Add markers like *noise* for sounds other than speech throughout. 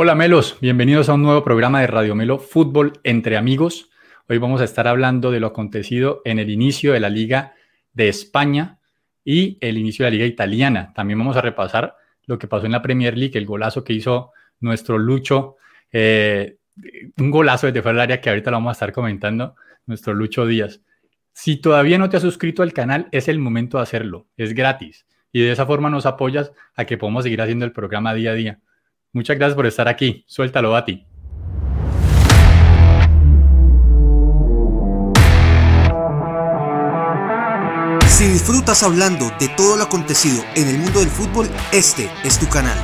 Hola Melos, bienvenidos a un nuevo programa de Radio Melo Fútbol entre amigos. Hoy vamos a estar hablando de lo acontecido en el inicio de la Liga de España y el inicio de la Liga Italiana. También vamos a repasar lo que pasó en la Premier League, el golazo que hizo nuestro Lucho, eh, un golazo desde fuera del área que ahorita lo vamos a estar comentando, nuestro Lucho Díaz. Si todavía no te has suscrito al canal, es el momento de hacerlo, es gratis y de esa forma nos apoyas a que podamos seguir haciendo el programa día a día. Muchas gracias por estar aquí. Suéltalo, a ti. Si disfrutas hablando de todo lo acontecido en el mundo del fútbol, este es tu canal.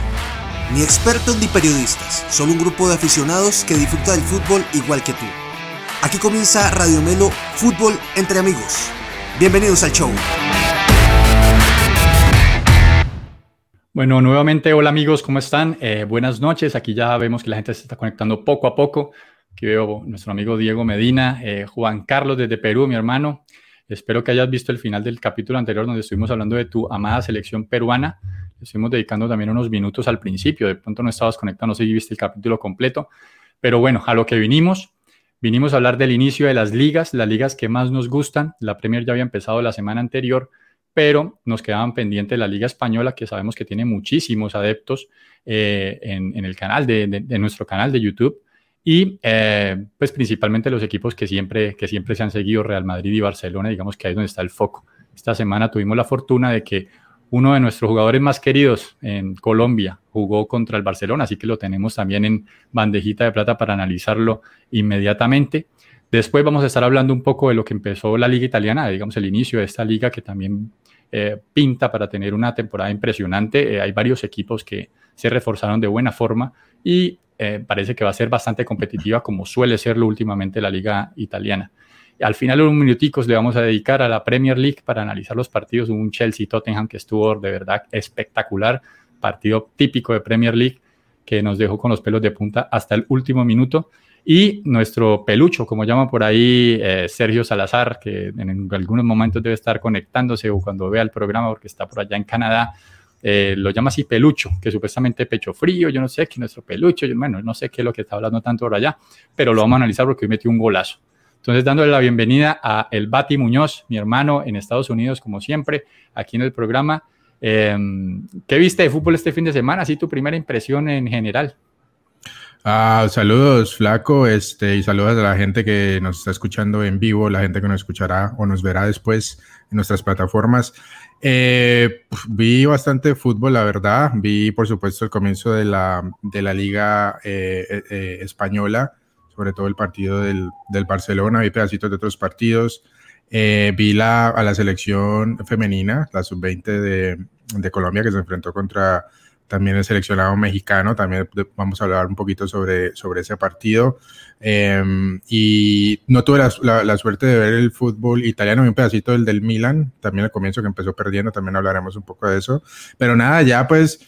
Ni expertos ni periodistas, solo un grupo de aficionados que disfruta del fútbol igual que tú. Aquí comienza Radio Melo Fútbol entre amigos. Bienvenidos al show. Bueno, nuevamente, hola amigos, ¿cómo están? Eh, buenas noches. Aquí ya vemos que la gente se está conectando poco a poco. Aquí veo nuestro amigo Diego Medina, eh, Juan Carlos desde Perú, mi hermano. Espero que hayas visto el final del capítulo anterior donde estuvimos hablando de tu amada selección peruana. Estuvimos dedicando también unos minutos al principio. De pronto no estabas conectado, no sé si viste el capítulo completo. Pero bueno, a lo que vinimos. Vinimos a hablar del inicio de las ligas, las ligas que más nos gustan. La Premier ya había empezado la semana anterior pero nos quedaban pendientes la Liga Española, que sabemos que tiene muchísimos adeptos eh, en, el canal, de, nuestro canal de YouTube, y eh, pues principalmente los equipos que siempre, que siempre se han seguido, Real Madrid y Barcelona, digamos que ahí es donde está el foco. Esta semana tuvimos la fortuna de que uno de nuestros jugadores más queridos en Colombia jugó contra el Barcelona, así que lo tenemos también en bandejita de plata para analizarlo inmediatamente. Después vamos a estar hablando un poco de lo que empezó la liga italiana, digamos el inicio de esta liga que también eh, pinta para tener una temporada impresionante. Eh, hay varios equipos que se reforzaron de buena forma y eh, parece que va a ser bastante competitiva como suele serlo últimamente la liga italiana. Al final, unos minuticos le vamos a dedicar a la Premier League para analizar los partidos. un Chelsea-Tottenham que estuvo de verdad espectacular, partido típico de Premier League que nos dejó con los pelos de punta hasta el último minuto. Y nuestro pelucho, como llama por ahí eh, Sergio Salazar, que en algunos momentos debe estar conectándose o cuando vea el programa porque está por allá en Canadá, eh, lo llama así pelucho, que supuestamente pecho frío, yo no sé qué nuestro pelucho, bueno, no sé qué es lo que está hablando tanto por allá, pero lo vamos a analizar porque hoy metió un golazo. Entonces, dándole la bienvenida a El Bati Muñoz, mi hermano en Estados Unidos, como siempre, aquí en el programa. Em, ¿Qué viste de fútbol este fin de semana? Así tu primera impresión en general. Ah, saludos, Flaco, este, y saludos a la gente que nos está escuchando en vivo, la gente que nos escuchará o nos verá después en nuestras plataformas. Eh, vi bastante fútbol, la verdad. Vi, por supuesto, el comienzo de la, de la Liga eh, eh, Española, sobre todo el partido del, del, Barcelona. Vi pedacitos de otros partidos. vi la, a la selección femenina, la sub-20 de, de Colombia, que se enfrentó contra también el seleccionado mexicano, también vamos a hablar un poquito sobre, sobre ese partido. Em, y no tuve la, suerte de ver el fútbol italiano, un pedacito del del Milan, también al comienzo que empezó perdiendo, también hablaremos un poco de eso. Pero nada, ya pues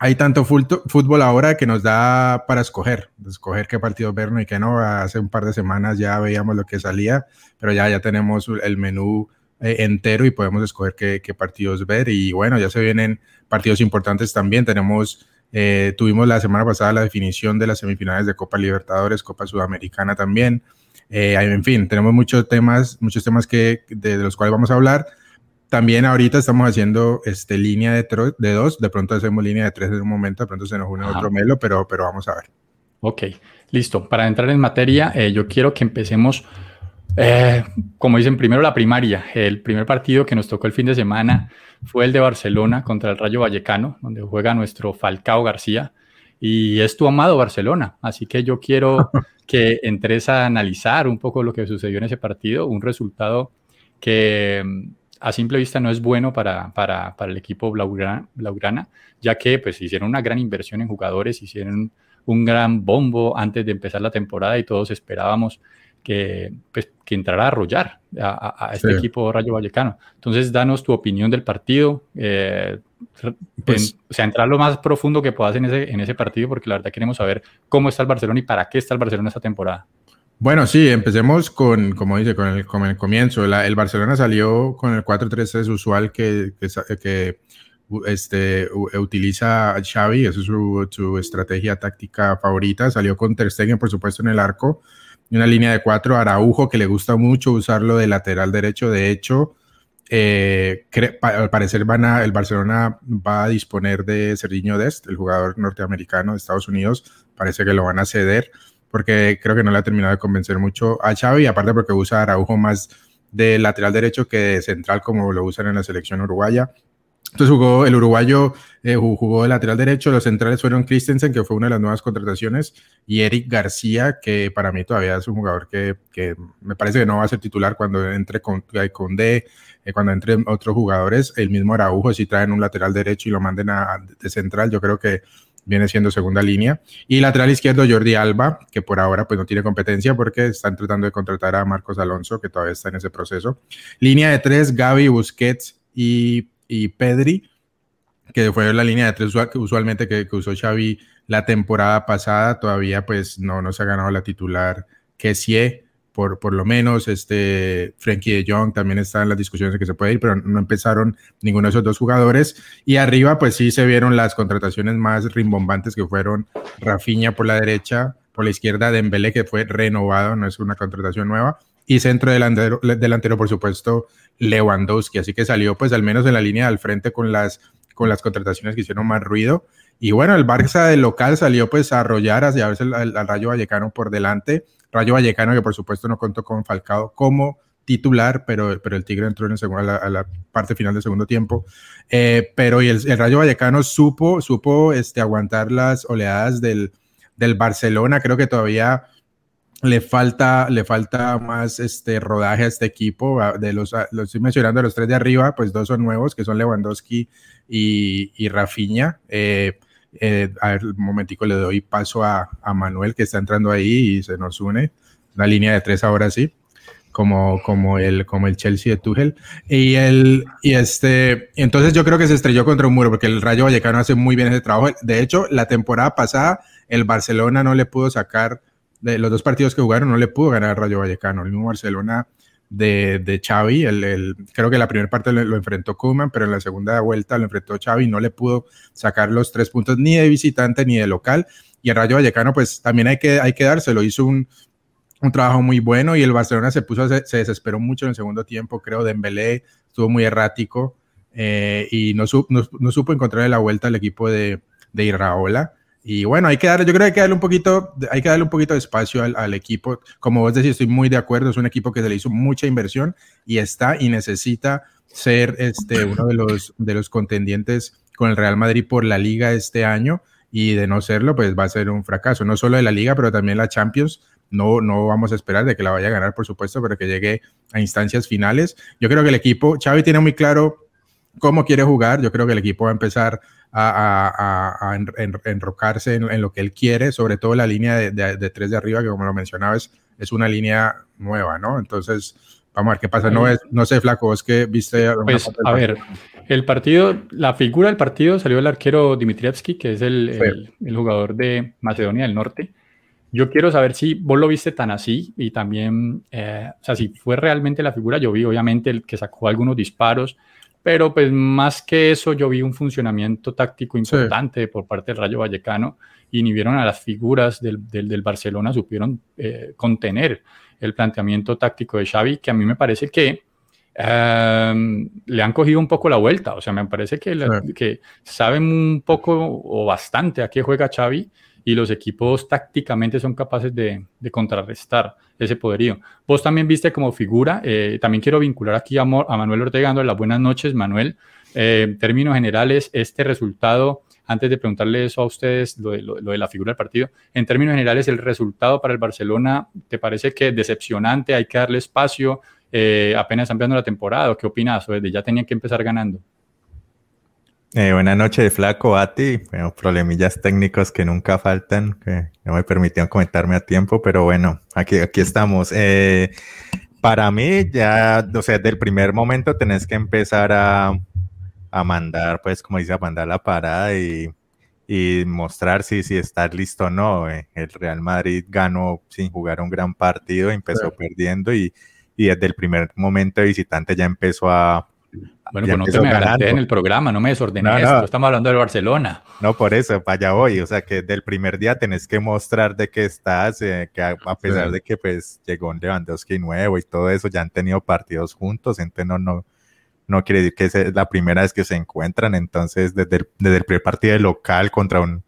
hay tanto fútbol ahora que nos da para escoger, escoger qué partido ver y qué no. Hace un par de semanas ya veíamos lo que salía, pero ya, ya tenemos el menú eh, entero y podemos escoger qué, qué partidos ver. Y bueno, ya se vienen partidos importantes también. Tenemos, eh, tuvimos la semana pasada la definición de las semifinales de Copa Libertadores, Copa Sudamericana también. Eh, en fin, tenemos muchos temas, muchos temas que, de, los cuales vamos a hablar. También ahorita estamos haciendo este, línea de, de dos, de pronto hacemos línea de tres en un momento, de pronto se nos une otro melo, pero, pero vamos a ver. Ok, listo. Para entrar en materia, eh, yo quiero que empecemos, como dicen, primero la primaria. El primer partido que nos tocó el fin de semana fue el de Barcelona contra el Rayo Vallecano, donde juega nuestro Falcao García. Y es tu amado Barcelona. Así que yo quiero *laughs* que entres a analizar un poco lo que sucedió en ese partido, un resultado que mm, a simple vista no es bueno para, para, para el equipo Blaugrana, Blaugrana, ya que pues hicieron una gran inversión en jugadores, hicieron un gran bombo antes de empezar la temporada y todos esperábamos que, pues, que entrará a arrollar a, este equipo Rayo Vallecano. Entonces, danos tu opinión del partido, eh, pues o sea, entrar lo más profundo que puedas en ese, en ese partido, porque la verdad queremos saber cómo está el Barcelona y para qué está el Barcelona esta temporada. Bueno, sí, empecemos con, como dice, con el, con el comienzo. el Barcelona salió con el 4-3-3 usual que, que, este, utiliza a Xavi, esa es su, su, estrategia táctica favorita. Salió con Ter Stegen, por supuesto, en el arco. Una línea de cuatro, Araujo, que le gusta mucho usarlo de lateral derecho. De hecho, eh, al parecer van a, el Barcelona va a disponer de Serginho Dest, el jugador norteamericano de Estados Unidos. Parece que lo van a ceder porque creo que no le ha terminado de convencer mucho a Xavi, aparte porque usa Araujo más de lateral derecho que de central como lo usan en la selección uruguaya. Entonces jugó el uruguayo, eh, jugó de lateral derecho, los centrales fueron Christensen, que fue una de las nuevas contrataciones, y Eric García, que para mí todavía es un jugador que, me parece que no va a ser titular cuando entre con, con D, eh, cuando entre otros jugadores, el mismo Araujo, si traen un lateral derecho y lo manden a, de central, yo creo que viene siendo segunda línea. Y lateral izquierdo Jordi Alba, que por ahora pues no tiene competencia porque están tratando de contratar a Marcos Alonso, que todavía está en ese proceso. Línea de tres, Gaby, Busquets y, y Pedri, que fue la línea de tres usualmente que, que, usó Xavi la temporada pasada. Todavía pues no, no se ha ganado la titular que sí por, lo menos. Este, Frankie de Jong también está en las discusiones de que se puede ir, pero no empezaron ninguno de esos dos jugadores. Y arriba, pues sí se vieron las contrataciones más rimbombantes que fueron Rafinha por la derecha, por la izquierda Dembélé, que fue renovado, no es una contratación nueva. Y centro delantero, delantero, por supuesto, Lewandowski. Así que salió, pues al menos en la línea del frente con las, con las contrataciones que hicieron más ruido. Y bueno, el Barça del local salió pues a arrollar hacia al, al Rayo Vallecano por delante Rayo Vallecano, que por supuesto no contó con Falcao como titular, pero, pero el Tigre entró en el a, la, parte final del segundo tiempo. Eh, pero y el, Rayo Vallecano supo, supo este, aguantar las oleadas del, del Barcelona. Creo que todavía le falta, le falta más este rodaje a este equipo. De los, los estoy mencionando, los tres de arriba, pues dos son nuevos, que son Lewandowski y, y Rafinha. Eh, eh, a ver, un momentico le doy paso a, Manuel que está entrando ahí y se nos une. Una línea de tres ahora sí, como, como, el, como el Chelsea de Tuchel. Y, el, y este, entonces yo creo que se estrelló contra un muro porque el Rayo Vallecano hace muy bien ese trabajo. De hecho, la temporada pasada el Barcelona no le pudo sacar, de los dos partidos que jugaron, no le pudo ganar Rayo Vallecano. El mismo Barcelona de, de creo que la primera parte lo, enfrentó Kuman, pero en la segunda vuelta lo enfrentó Xavi y no le pudo sacar los tres puntos ni de visitante ni de local. Y el Rayo Vallecano, pues también hay que, hay que dárselo. Hizo un, un trabajo muy bueno y el Barcelona se puso, se, desesperó mucho en el segundo tiempo. Creo Dembélé estuvo muy errático eh, y no, no, supo encontrar la vuelta al equipo de, de Iraola. Y bueno, hay que darle, yo creo que hay que darle un poquito, hay que darle un poquito de espacio al, equipo. Como vos decís, estoy muy de acuerdo, es un equipo que se le hizo mucha inversión y está y necesita ser este, uno de los, de los contendientes con el Real Madrid por la liga este año y de no serlo, pues va a ser un fracaso, no solo de la liga, pero también la Champions. No, no vamos a esperar de que la vaya a ganar, por supuesto, pero que llegue a instancias finales. Yo creo que el equipo, Xavi tiene muy claro cómo quiere jugar, yo creo que el equipo va a empezar a, enrocarse en, lo que él quiere, sobre todo la línea de, tres de arriba, que como lo mencionabas, es una línea nueva, ¿no? Entonces, vamos a ver qué pasa. No, es, no sé, Flaco, es que viste... Pues, a ver, el partido, la figura del partido salió el arquero Dimitrievski, que es el, jugador de Macedonia del Norte. Yo quiero saber si vos lo viste tan así y también, eh, o sea, si fue realmente la figura. Yo vi, obviamente, el que sacó algunos disparos, pero pues más que eso yo vi un funcionamiento táctico importante por parte del Rayo Vallecano y ni vieron a las figuras del, del, Barcelona, supieron eh, contener el planteamiento táctico de Xavi, que a mí me parece que em, le han cogido un poco la vuelta, o sea, me parece que, que saben un poco o bastante a qué juega Xavi y los equipos tácticamente son capaces de, contrarrestar ese poderío. Vos también viste como figura, eh, también quiero vincular aquí a, Manuel Ortega las buenas noches, Manuel. Eh, en términos generales, este resultado, antes de preguntarle eso a ustedes, lo de, la figura del partido, en términos generales, el resultado para el Barcelona, ¿te parece que decepcionante? ¿Hay que darle espacio? Eh, apenas empezando la temporada, ¿qué opinas? ¿O ya tenían que empezar ganando? Eh, buenas noches, Flaco, a ti. Bueno, problemillas técnicos que nunca faltan, que no me permitieron comentarme a tiempo, pero bueno, aquí, aquí estamos. Eh, para mí, ya, o sea, desde el primer momento tenés que empezar a, a mandar, pues, como dice, a mandar la parada y, y mostrar si, si estás listo o no. Eh, el Real Madrid ganó sin jugar un gran partido, empezó perdiendo y, y desde el primer momento de visitante ya empezó a Bueno, pues no te me adelanté en el programa, no me desordené no, estamos hablando del Barcelona. No, por eso, para allá voy, o sea, que del primer día tenés que mostrar de qué estás, eh, que a, pesar de que pues llegó un Lewandowski nuevo y todo eso, ya han tenido partidos juntos, entonces no, no, no quiere decir que es la primera vez que se encuentran, entonces desde el, desde el primer partido local contra un,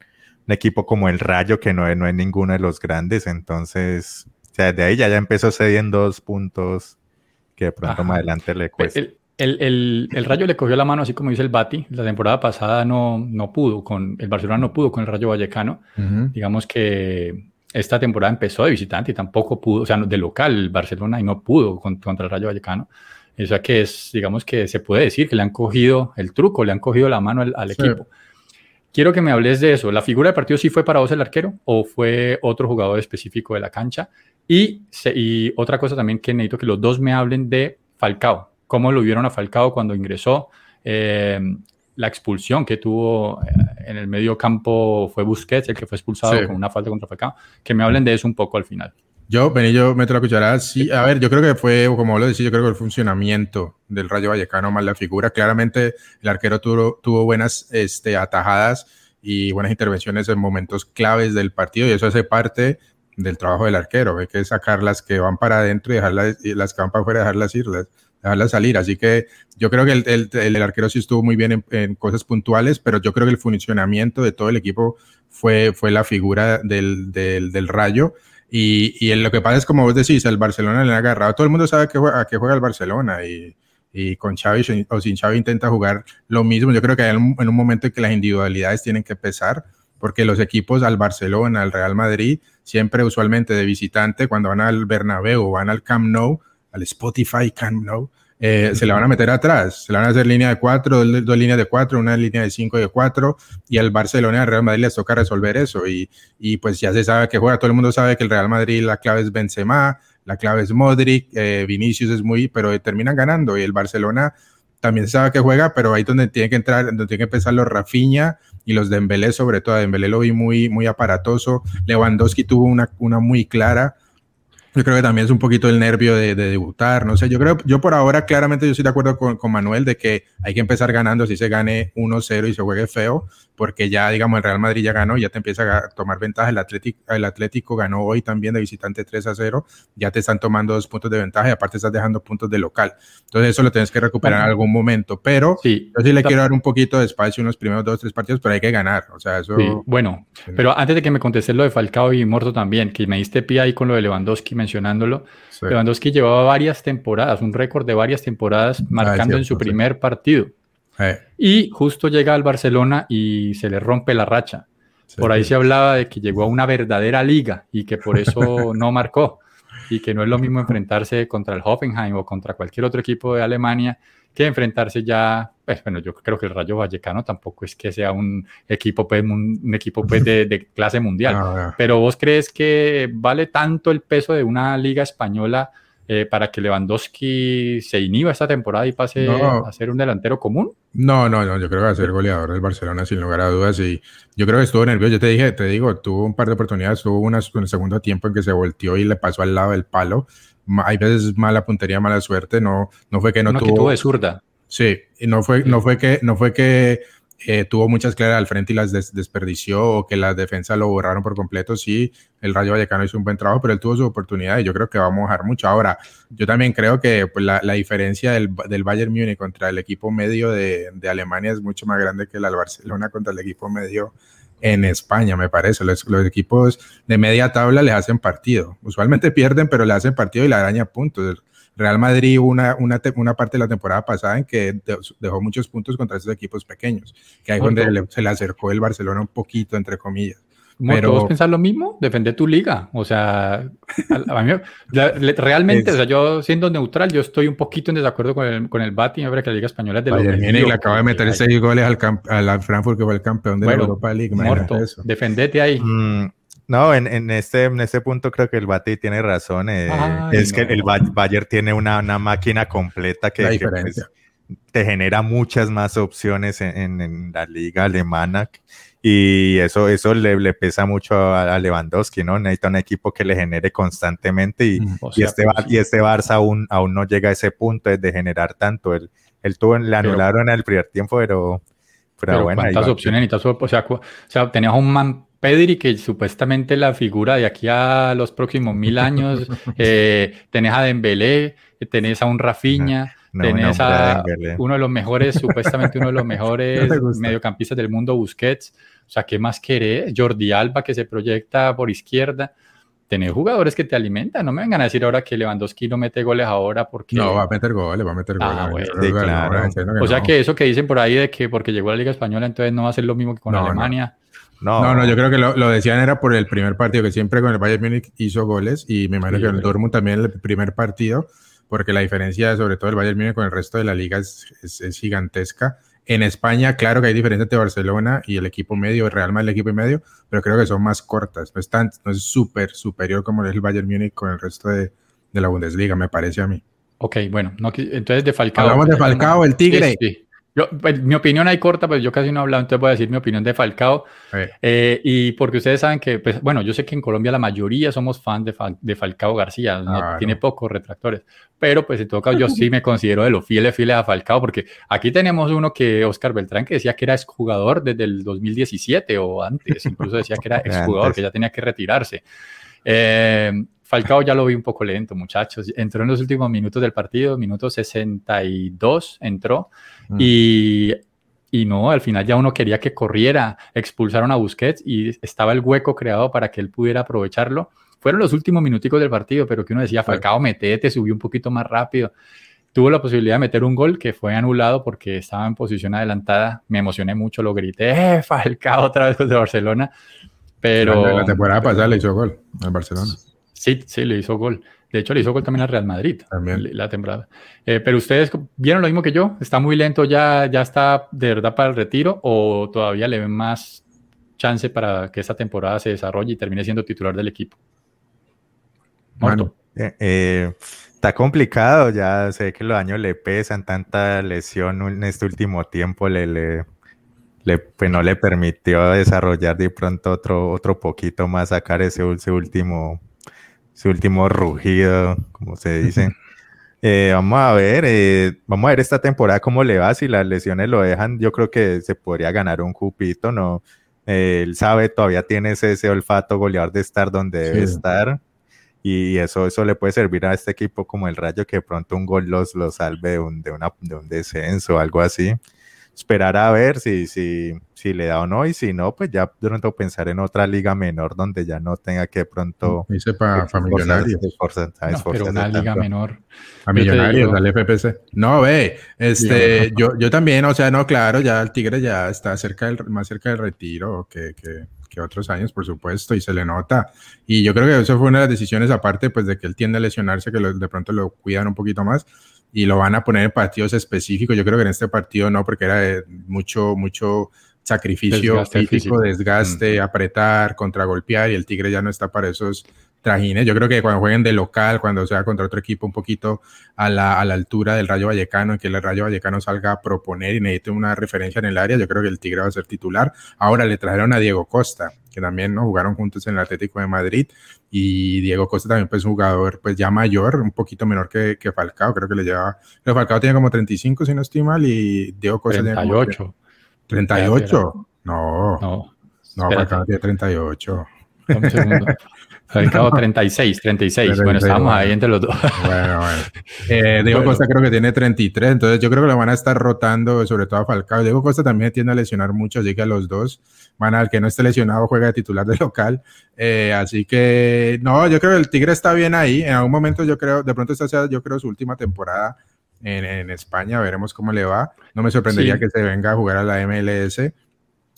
equipo como el Rayo, que no es, no es ninguno de los grandes, entonces, o sea, desde ahí ya, ya empezó cediendo dos puntos que de pronto más adelante le cuesta. El, el, Rayo le cogió la mano, así como dice el Bati. La temporada pasada no, no pudo, con el Barcelona no pudo con el Rayo Vallecano. Digamos que esta temporada empezó de visitante y tampoco pudo, o sea, de local el Barcelona y no pudo contra el Rayo Vallecano. O sea que es, digamos que se puede decir que le han cogido el truco, le han cogido la mano al, equipo. Quiero que me hables de eso. ¿La figura de partido sí fue para vos el arquero o fue otro jugador específico de la cancha? Y, y otra cosa también que necesito que los dos me hablen de Falcao cómo lo vieron a Falcao cuando ingresó, eh, la expulsión que tuvo eh, en el medio campo fue Busquets, el que fue expulsado con una falta contra Falcao, que me hablen de eso un poco al final. Yo, Benillo, meto la cucharada. Sí, a ver, yo creo que fue, como lo decía, yo creo que el funcionamiento del Rayo Vallecano más la figura. Claramente el arquero tuvo, tuvo buenas este, atajadas y buenas intervenciones en momentos claves del partido y eso hace parte del trabajo del arquero. Hay que sacar las que van para adentro y dejarlas, y las que van para afuera dejarlas ir dejarla salir. Así que yo creo que el, el, arquero sí estuvo muy bien en, cosas puntuales, pero yo creo que el funcionamiento de todo el equipo fue, fue la figura del, del, del Rayo. Y, y lo que pasa es, como vos decís, el Barcelona le ha agarrado. Todo el mundo sabe a qué juega el Barcelona y, y con Xavi o sin Xavi intenta jugar lo mismo. Yo creo que hay en un momento en que las individualidades tienen que pesar, porque los equipos al Barcelona, al Real Madrid, siempre usualmente de visitante, cuando van al Bernabéu o van al Camp Nou, al Spotify Camp Nou, eh, se la van a meter atrás, se la van a hacer línea de cuatro, dos, líneas de cuatro, una línea de cinco y de cuatro, y al Barcelona y al Real Madrid les toca resolver eso, y, y, pues ya se sabe que juega, todo el mundo sabe que el Real Madrid la clave es Benzema, la clave es Modric, eh, Vinicius es muy, pero terminan ganando, y el Barcelona también se sabe que juega, pero ahí donde tiene que entrar, donde tiene que empezar los Rafinha y los Dembélé, sobre todo, Dembélé lo vi muy, muy aparatoso, Lewandowski tuvo una, una muy clara, yo creo que también es un poquito el nervio de, debutar, no sé, yo creo, yo por ahora claramente yo estoy de acuerdo con, con Manuel de que hay que empezar ganando, si se gane 1-0 y se juegue feo, porque ya, digamos, el Real Madrid ya ganó, ya te empieza a tomar ventaja. El Atlético, el Atlético ganó hoy también de visitante 3 a 0, ya te están tomando dos puntos de ventaja y aparte estás dejando puntos de local. Entonces, eso lo tienes que recuperar en algún momento. Pero sí, yo sí le quiero dar un poquito de espacio unos primeros dos, tres partidos, pero hay que ganar. O sea, eso. bueno, pero antes de que me contestes lo de Falcao y Morto también, que me diste pie ahí con lo de Lewandowski mencionándolo. Lewandowski llevaba varias temporadas, un récord de varias temporadas, ah, marcando en su primer partido. Y justo llega al Barcelona y se le rompe la racha. por ahí se hablaba de que llegó a una verdadera liga y que por eso *laughs* no marcó. Y que no es lo mismo enfrentarse contra el Hoffenheim o contra cualquier otro equipo de Alemania que enfrentarse ya, pues, bueno, yo creo que el Rayo Vallecano tampoco es que sea un equipo, pues, un, equipo pues, de, clase mundial. *laughs* Pero vos crees que vale tanto el peso de una liga española eh, para que Lewandowski se inhiba esta temporada y pase a ser un delantero común? No, no, no, yo creo que va a ser goleador del Barcelona sin lugar a dudas y yo creo que estuvo nervioso, yo te dije, te digo, tuvo un par de oportunidades, tuvo una en el segundo tiempo en que se volteó y le pasó al lado del palo, hay veces mala puntería, mala suerte, no, no fue que no, tuvo... Que tuvo de zurda. Sí, y no fue, no fue que, no fue que eh, tuvo muchas claras al frente y las desperdició o que la defensa lo borraron por completo. Sí, el Rayo Vallecano hizo un buen trabajo, pero él tuvo su oportunidad y yo creo que va a mojar mucho. Ahora, yo también creo que pues, la, diferencia del, del, Bayern Múnich contra el equipo medio de, de, Alemania es mucho más grande que la del Barcelona contra el equipo medio en España, me parece. Los, los, equipos de media tabla les hacen partido. Usualmente pierden, pero le hacen partido y le araña puntos. Real Madrid una, una, una, parte de la temporada pasada en que dejó muchos puntos contra esos equipos pequeños, que ahí donde se le acercó el Barcelona un poquito, entre comillas. Pero ¿Vos pensás lo mismo? Defender tu liga. O sea, realmente, o sea, yo siendo neutral, yo estoy un poquito en desacuerdo con el, con el Bati. Parece que la Liga Española es de los Y le acaba de meter seis goles al, al Frankfurt, que fue el campeón de la Europa League. Muerto. Defendete ahí. Mm, no, en, en, este, en este punto creo que el Bati tiene razón. Eh, es que el Bayern tiene una, una máquina completa que, pues, te genera muchas más opciones en, en, la liga alemana y eso, eso le, le pesa mucho a, Lewandowski, ¿no? Necesita un equipo que le genere constantemente y, mm, y este, y este Barça aún, aún no llega a ese punto de generar tanto. El, él tuvo, le anularon al primer tiempo, pero, pero, bueno. ¿Cuántas opciones necesitas? O sea, o sea, tenías un man Pedri, que supuestamente la figura de aquí a los próximos mil años, *laughs* eh, tenés a Dembélé, tenés a un Rafinha, tenés a uno de los mejores, *laughs* supuestamente uno de los mejores mediocampistas del mundo, Busquets. O sea, ¿qué más querés? Jordi Alba, que se proyecta por izquierda. Tenés jugadores que te alimentan. No me vengan a decir ahora que Lewandowski no mete goles ahora porque... No, va a meter goles, va a meter ah, goles. o sea que eso que dicen por ahí de que porque llegó a la Liga Española, entonces no va a ser lo mismo que con Alemania. No. no, yo creo que lo, decían era por el primer partido, que siempre con el Bayern Múnich hizo goles y me imagino que en el Dortmund también el primer partido, porque la diferencia sobre todo el Bayern Múnich con el resto de la liga es, es, gigantesca. En España, claro que hay diferencia entre Barcelona y el equipo medio, el Real Madrid el equipo medio, pero creo que son más cortas, no es tan, no es súper superior como es el Bayern Múnich con el resto de, de, la Bundesliga, me parece a mí. Ok, bueno, no, entonces de Falcao. Hablamos de Falcao, el Tigre. Sí, yo, pues, mi opinión ahí corta, pues yo casi no he hablado, entonces voy a decir mi opinión de Falcao. Eh, y porque ustedes saben que, pues bueno, yo sé que en Colombia la mayoría somos fans de, de Falcao García, tiene pocos retractores, pero pues en todo caso yo sí me considero de los fieles, fieles a Falcao, porque aquí tenemos uno que, Oscar Beltrán, que decía que era exjugador desde el 2017 o antes, incluso decía que era *laughs* exjugador, que ya tenía que retirarse. Eh, Falcao ya lo vi un poco lento, muchachos. Entró en los últimos minutos del partido, minuto 62 entró. Mm. Y, y no, al final ya uno quería que corriera, expulsaron a Busquets y estaba el hueco creado para que él pudiera aprovecharlo. Fueron los últimos minuticos del partido, pero que uno decía, Falcao, metete, subió un poquito más rápido. Tuvo la posibilidad de meter un gol que fue anulado porque estaba en posición adelantada. Me emocioné mucho, lo grité, ¡eh, Falcao otra vez contra Barcelona! Pero... La temporada pasada le hizo gol en Barcelona. Sí, sí, le hizo gol. De hecho, le hizo gol también al Real Madrid también. la temporada. Eh, pero ustedes vieron lo mismo que yo. ¿Está muy lento ya, ya está de verdad para el retiro o todavía le ven más chance para que esta temporada se desarrolle y termine siendo titular del equipo? Bueno, eh, eh, está complicado, ya sé que los años le pesan, tanta lesión en este último tiempo le, le, pues no le permitió desarrollar de pronto otro, otro poquito más, sacar ese, ese último su último rugido, como se dice. *laughs* Eh, vamos a ver, eh, vamos a ver esta temporada cómo le va, si las lesiones lo dejan, yo creo que se podría ganar un cupito, ¿no? Eh, él sabe, todavía tiene ese, olfato goleador de estar donde debe estar y eso, eso le puede servir a este equipo como el Rayo que pronto un gol los, los salve de un, de, una, de un descenso o algo así esperar a ver si, si, si le da o no, y si no, pues ya de pronto pensar en otra liga menor donde ya no tenga que pronto... Dice para millonarios. pero una liga menor. A millonarios, al FPC. No, ve, este, yo, yo también, o sea, no, claro, ya el Tigre ya está cerca del, más cerca del retiro que, que, que otros años, por supuesto, y se le nota. Y yo creo que eso fue una de las decisiones, aparte, pues de que él tiende a lesionarse, que de pronto lo cuidan un poquito más y lo van a poner en partidos específicos. Yo creo que en este partido no, porque era mucho, mucho sacrificio físico, desgaste, apretar, contragolpear y el Tigre ya no está para esos trajines. Yo creo que cuando jueguen de local, cuando sea contra otro equipo un poquito a la, a la altura del Rayo Vallecano, y que el Rayo Vallecano salga a proponer y necesite una referencia en el área, yo creo que el Tigre va a ser titular. Ahora le trajeron a Diego Costa, que también ¿no? jugaron juntos en el Atlético de Madrid, y Diego Costa también pues jugador pues ya mayor, un poquito menor que, que Falcao, creo que le lleva, pero Falcao tiene como 35 si no estoy mal, y Diego Costa 38. tiene 38. No, no, no Falcao tiene 38. Un segundo. Falcao 36, 36. bueno, estamos ahí entre los dos. Bueno, bueno. *laughs* Eh, Diego Costa creo que tiene 33, entonces yo creo que lo van a estar rotando, sobre todo a Falcao. Diego Costa también tiende a lesionar mucho, así que a los dos van al que no esté lesionado juega de titular de local. Eh, así que no, yo creo que el Tigre está bien ahí. En algún momento yo creo, de pronto esta sea yo creo su última temporada en, España, veremos cómo le va. No me sorprendería que se venga a jugar a la MLS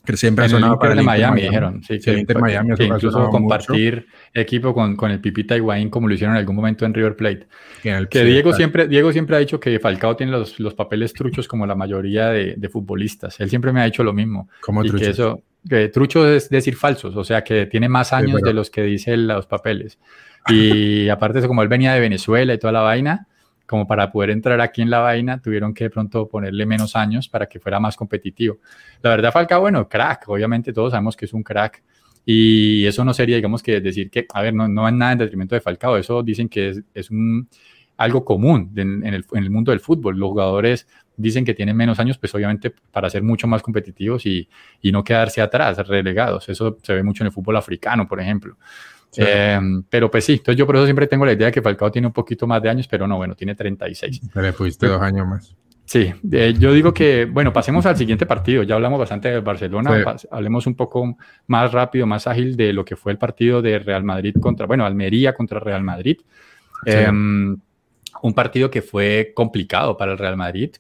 que siempre ha sonado para el de Miami, dijeron. Sí, que, Inter Miami que incluso compartir equipo con, con, el Pipita Higuaín como lo hicieron en algún momento en River Plate. Que, Diego, siempre, Diego siempre ha dicho que Falcao tiene los, los papeles truchos como la mayoría de, de, futbolistas. Él siempre me ha dicho lo mismo. Como truchos? Que eso, que trucho es decir falsos, o sea que tiene más años de los que dice los papeles. Y *laughs* aparte eso, como él venía de Venezuela y toda la vaina, como para poder entrar aquí en la vaina, tuvieron que de pronto ponerle menos años para que fuera más competitivo. La verdad, Falcao, bueno, crack, obviamente todos sabemos que es un crack. Y eso no sería, digamos, que decir que, a ver, no, no es nada en detrimento de Falcao, eso dicen que es, es un, algo común en, el, en, el, mundo del fútbol. Los jugadores dicen que tienen menos años, pues obviamente para ser mucho más competitivos y, y no quedarse atrás, relegados. Eso se ve mucho en el fútbol africano, por ejemplo. Em, pero pues sí, entonces yo por eso siempre tengo la idea de que Falcao tiene un poquito más de años, pero no, bueno, tiene 36. Le fuiste dos años más. Sí, eh, yo digo que, bueno, pasemos al siguiente partido. Ya hablamos bastante de Barcelona, hablemos un poco más rápido, más ágil de lo que fue el partido de Real Madrid contra, bueno, Almería contra Real Madrid. Em, un partido que fue complicado para el Real Madrid,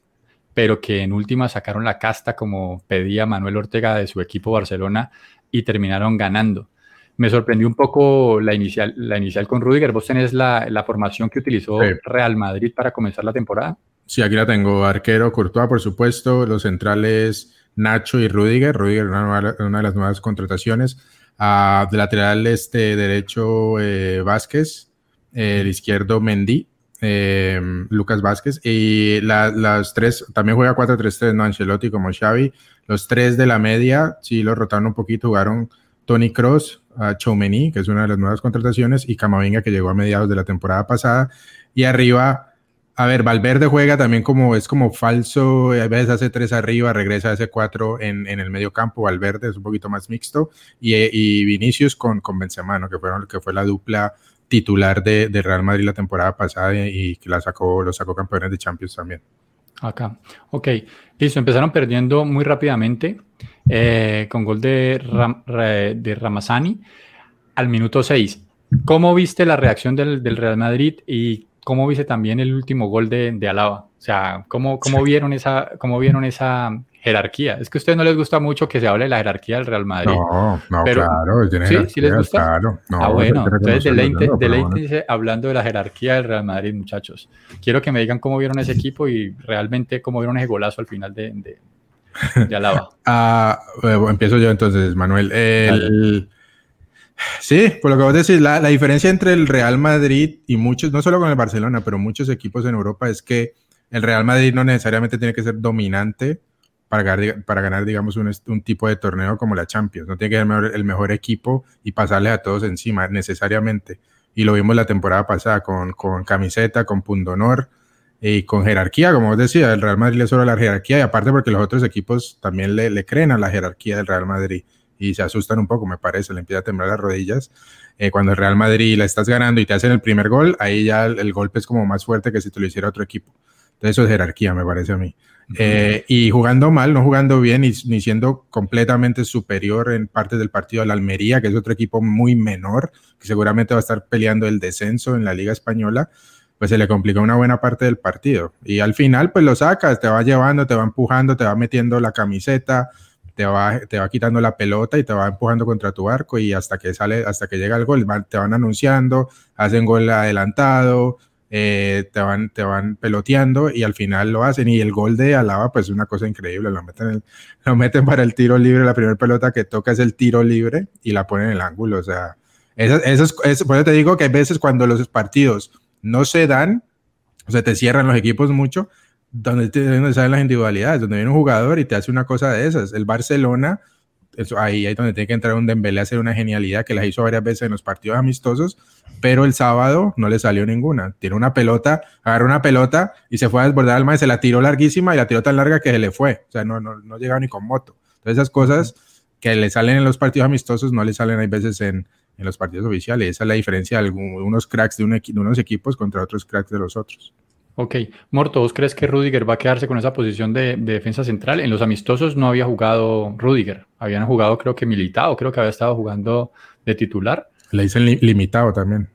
pero que en última sacaron la casta como pedía Manuel Ortega de su equipo Barcelona y terminaron ganando. Me sorprendió un poco la inicial, la inicial con Rudiger. ¿Vos tenés la, la formación que utilizó Real Madrid para comenzar la temporada? Sí, aquí la tengo. Arquero, Courtois, por supuesto. Los centrales, Nacho y Rudiger. Rudiger, una, una de las nuevas contrataciones. Uh, de lateral este derecho, eh, Vázquez. el izquierdo, Mendy. Eh, Lucas Vázquez. Y las tres, también juega 4-3-3, ¿no? Ancelotti como Xavi. Los tres de la media, sí, los rotaron un poquito, jugaron Tony Cross, a Choumeni, que es una de las nuevas contrataciones, y Camavinga, que llegó a mediados de la temporada pasada. Y arriba, a ver, Valverde juega también como, es como falso, a veces hace tres arriba, regresa a ese cuatro en, en el medio campo, Valverde es un poquito más mixto, y, y Vinicius con, con Benzema, ¿no? que, fueron, que fue la dupla titular de, de, Real Madrid la temporada pasada y que la sacó, lo sacó campeones de Champions también. Acá, ok, listo, empezaron perdiendo muy rápidamente eh, con gol de, de Ramazani al minuto 6. ¿Cómo viste la reacción del, del, Real Madrid y cómo viste también el último gol de, de Alaba? O sea, ¿cómo, cómo, vieron esa, ¿cómo vieron esa jerarquía? Es que a ustedes no les gusta mucho que se hable de la jerarquía del Real Madrid. No, no, pero, claro. Tiene ¿Sí? ¿Sí les gusta? Claro. No, ah, bueno, entonces deleite, deleite hablando de la jerarquía del Real Madrid, muchachos. Quiero que me digan cómo vieron ese equipo y realmente cómo vieron ese golazo al final de, de de Alaba. *laughs* ah, bueno, empiezo yo entonces, Manuel. El, sí, por lo que vos decís, la, la, diferencia entre el Real Madrid y muchos, no solo con el Barcelona, pero muchos equipos en Europa es que el Real Madrid no necesariamente tiene que ser dominante para ganar, para ganar digamos, un, tipo de torneo como la Champions. No tiene que ser el mejor, equipo y pasarle a todos encima, necesariamente. Y lo vimos la temporada pasada con, camiseta, con pundonor y con jerarquía, como os decía, el Real Madrid le sobra la jerarquía y aparte porque los otros equipos también le, le, creen a la jerarquía del Real Madrid y se asustan un poco, me parece, le empieza a temblar las rodillas. Eh, cuando el Real Madrid la estás ganando y te hacen el primer gol, ahí ya el, el, golpe es como más fuerte que si te lo hiciera otro equipo. Entonces eso es jerarquía, me parece a mí. Eh, y jugando mal, no jugando bien, ni, siendo completamente superior en partes del partido al Almería, que es otro equipo muy menor, que seguramente va a estar peleando el descenso en la Liga Española pues se le complica una buena parte del partido. Y al final, pues lo sacas, te va llevando, te va empujando, te va metiendo la camiseta, te va, te va quitando la pelota y te va empujando contra tu arco y hasta que sale, hasta que llega el gol, te van anunciando, hacen gol adelantado, eh, te, van, te van peloteando y al final lo hacen. Y el gol de Alaba, pues es una cosa increíble, lo meten, el, *laughs* lo meten para el tiro libre, la primera pelota que toca es el tiro libre y la ponen en el ángulo, o sea, eso, eso es, eso, por eso te digo que hay veces cuando los partidos no se dan, o sea, te cierran los equipos mucho, donde, donde salen las individualidades, donde viene un jugador y te hace una cosa de esas. El Barcelona, eso, ahí es donde tiene que entrar un Dembélé a hacer una genialidad que las hizo varias veces en los partidos amistosos, pero el sábado no le salió ninguna. Tiene una pelota, agarró una pelota y se fue a desbordar al mar, se la tiró larguísima y la tiró tan larga que se le fue. O sea, no, no, no llegaba ni con moto. Entonces esas cosas que le salen en los partidos amistosos no le salen hay veces en, en los partidos oficiales. Esa es la diferencia de algunos cracks de, unos equipos contra otros cracks de los otros. Ok, Morto, ¿vos crees que Rudiger va a quedarse con esa posición de, de, defensa central? En los amistosos no había jugado Rudiger, habían jugado creo que militado, creo que había estado jugando de titular. Le dicen li limitado también.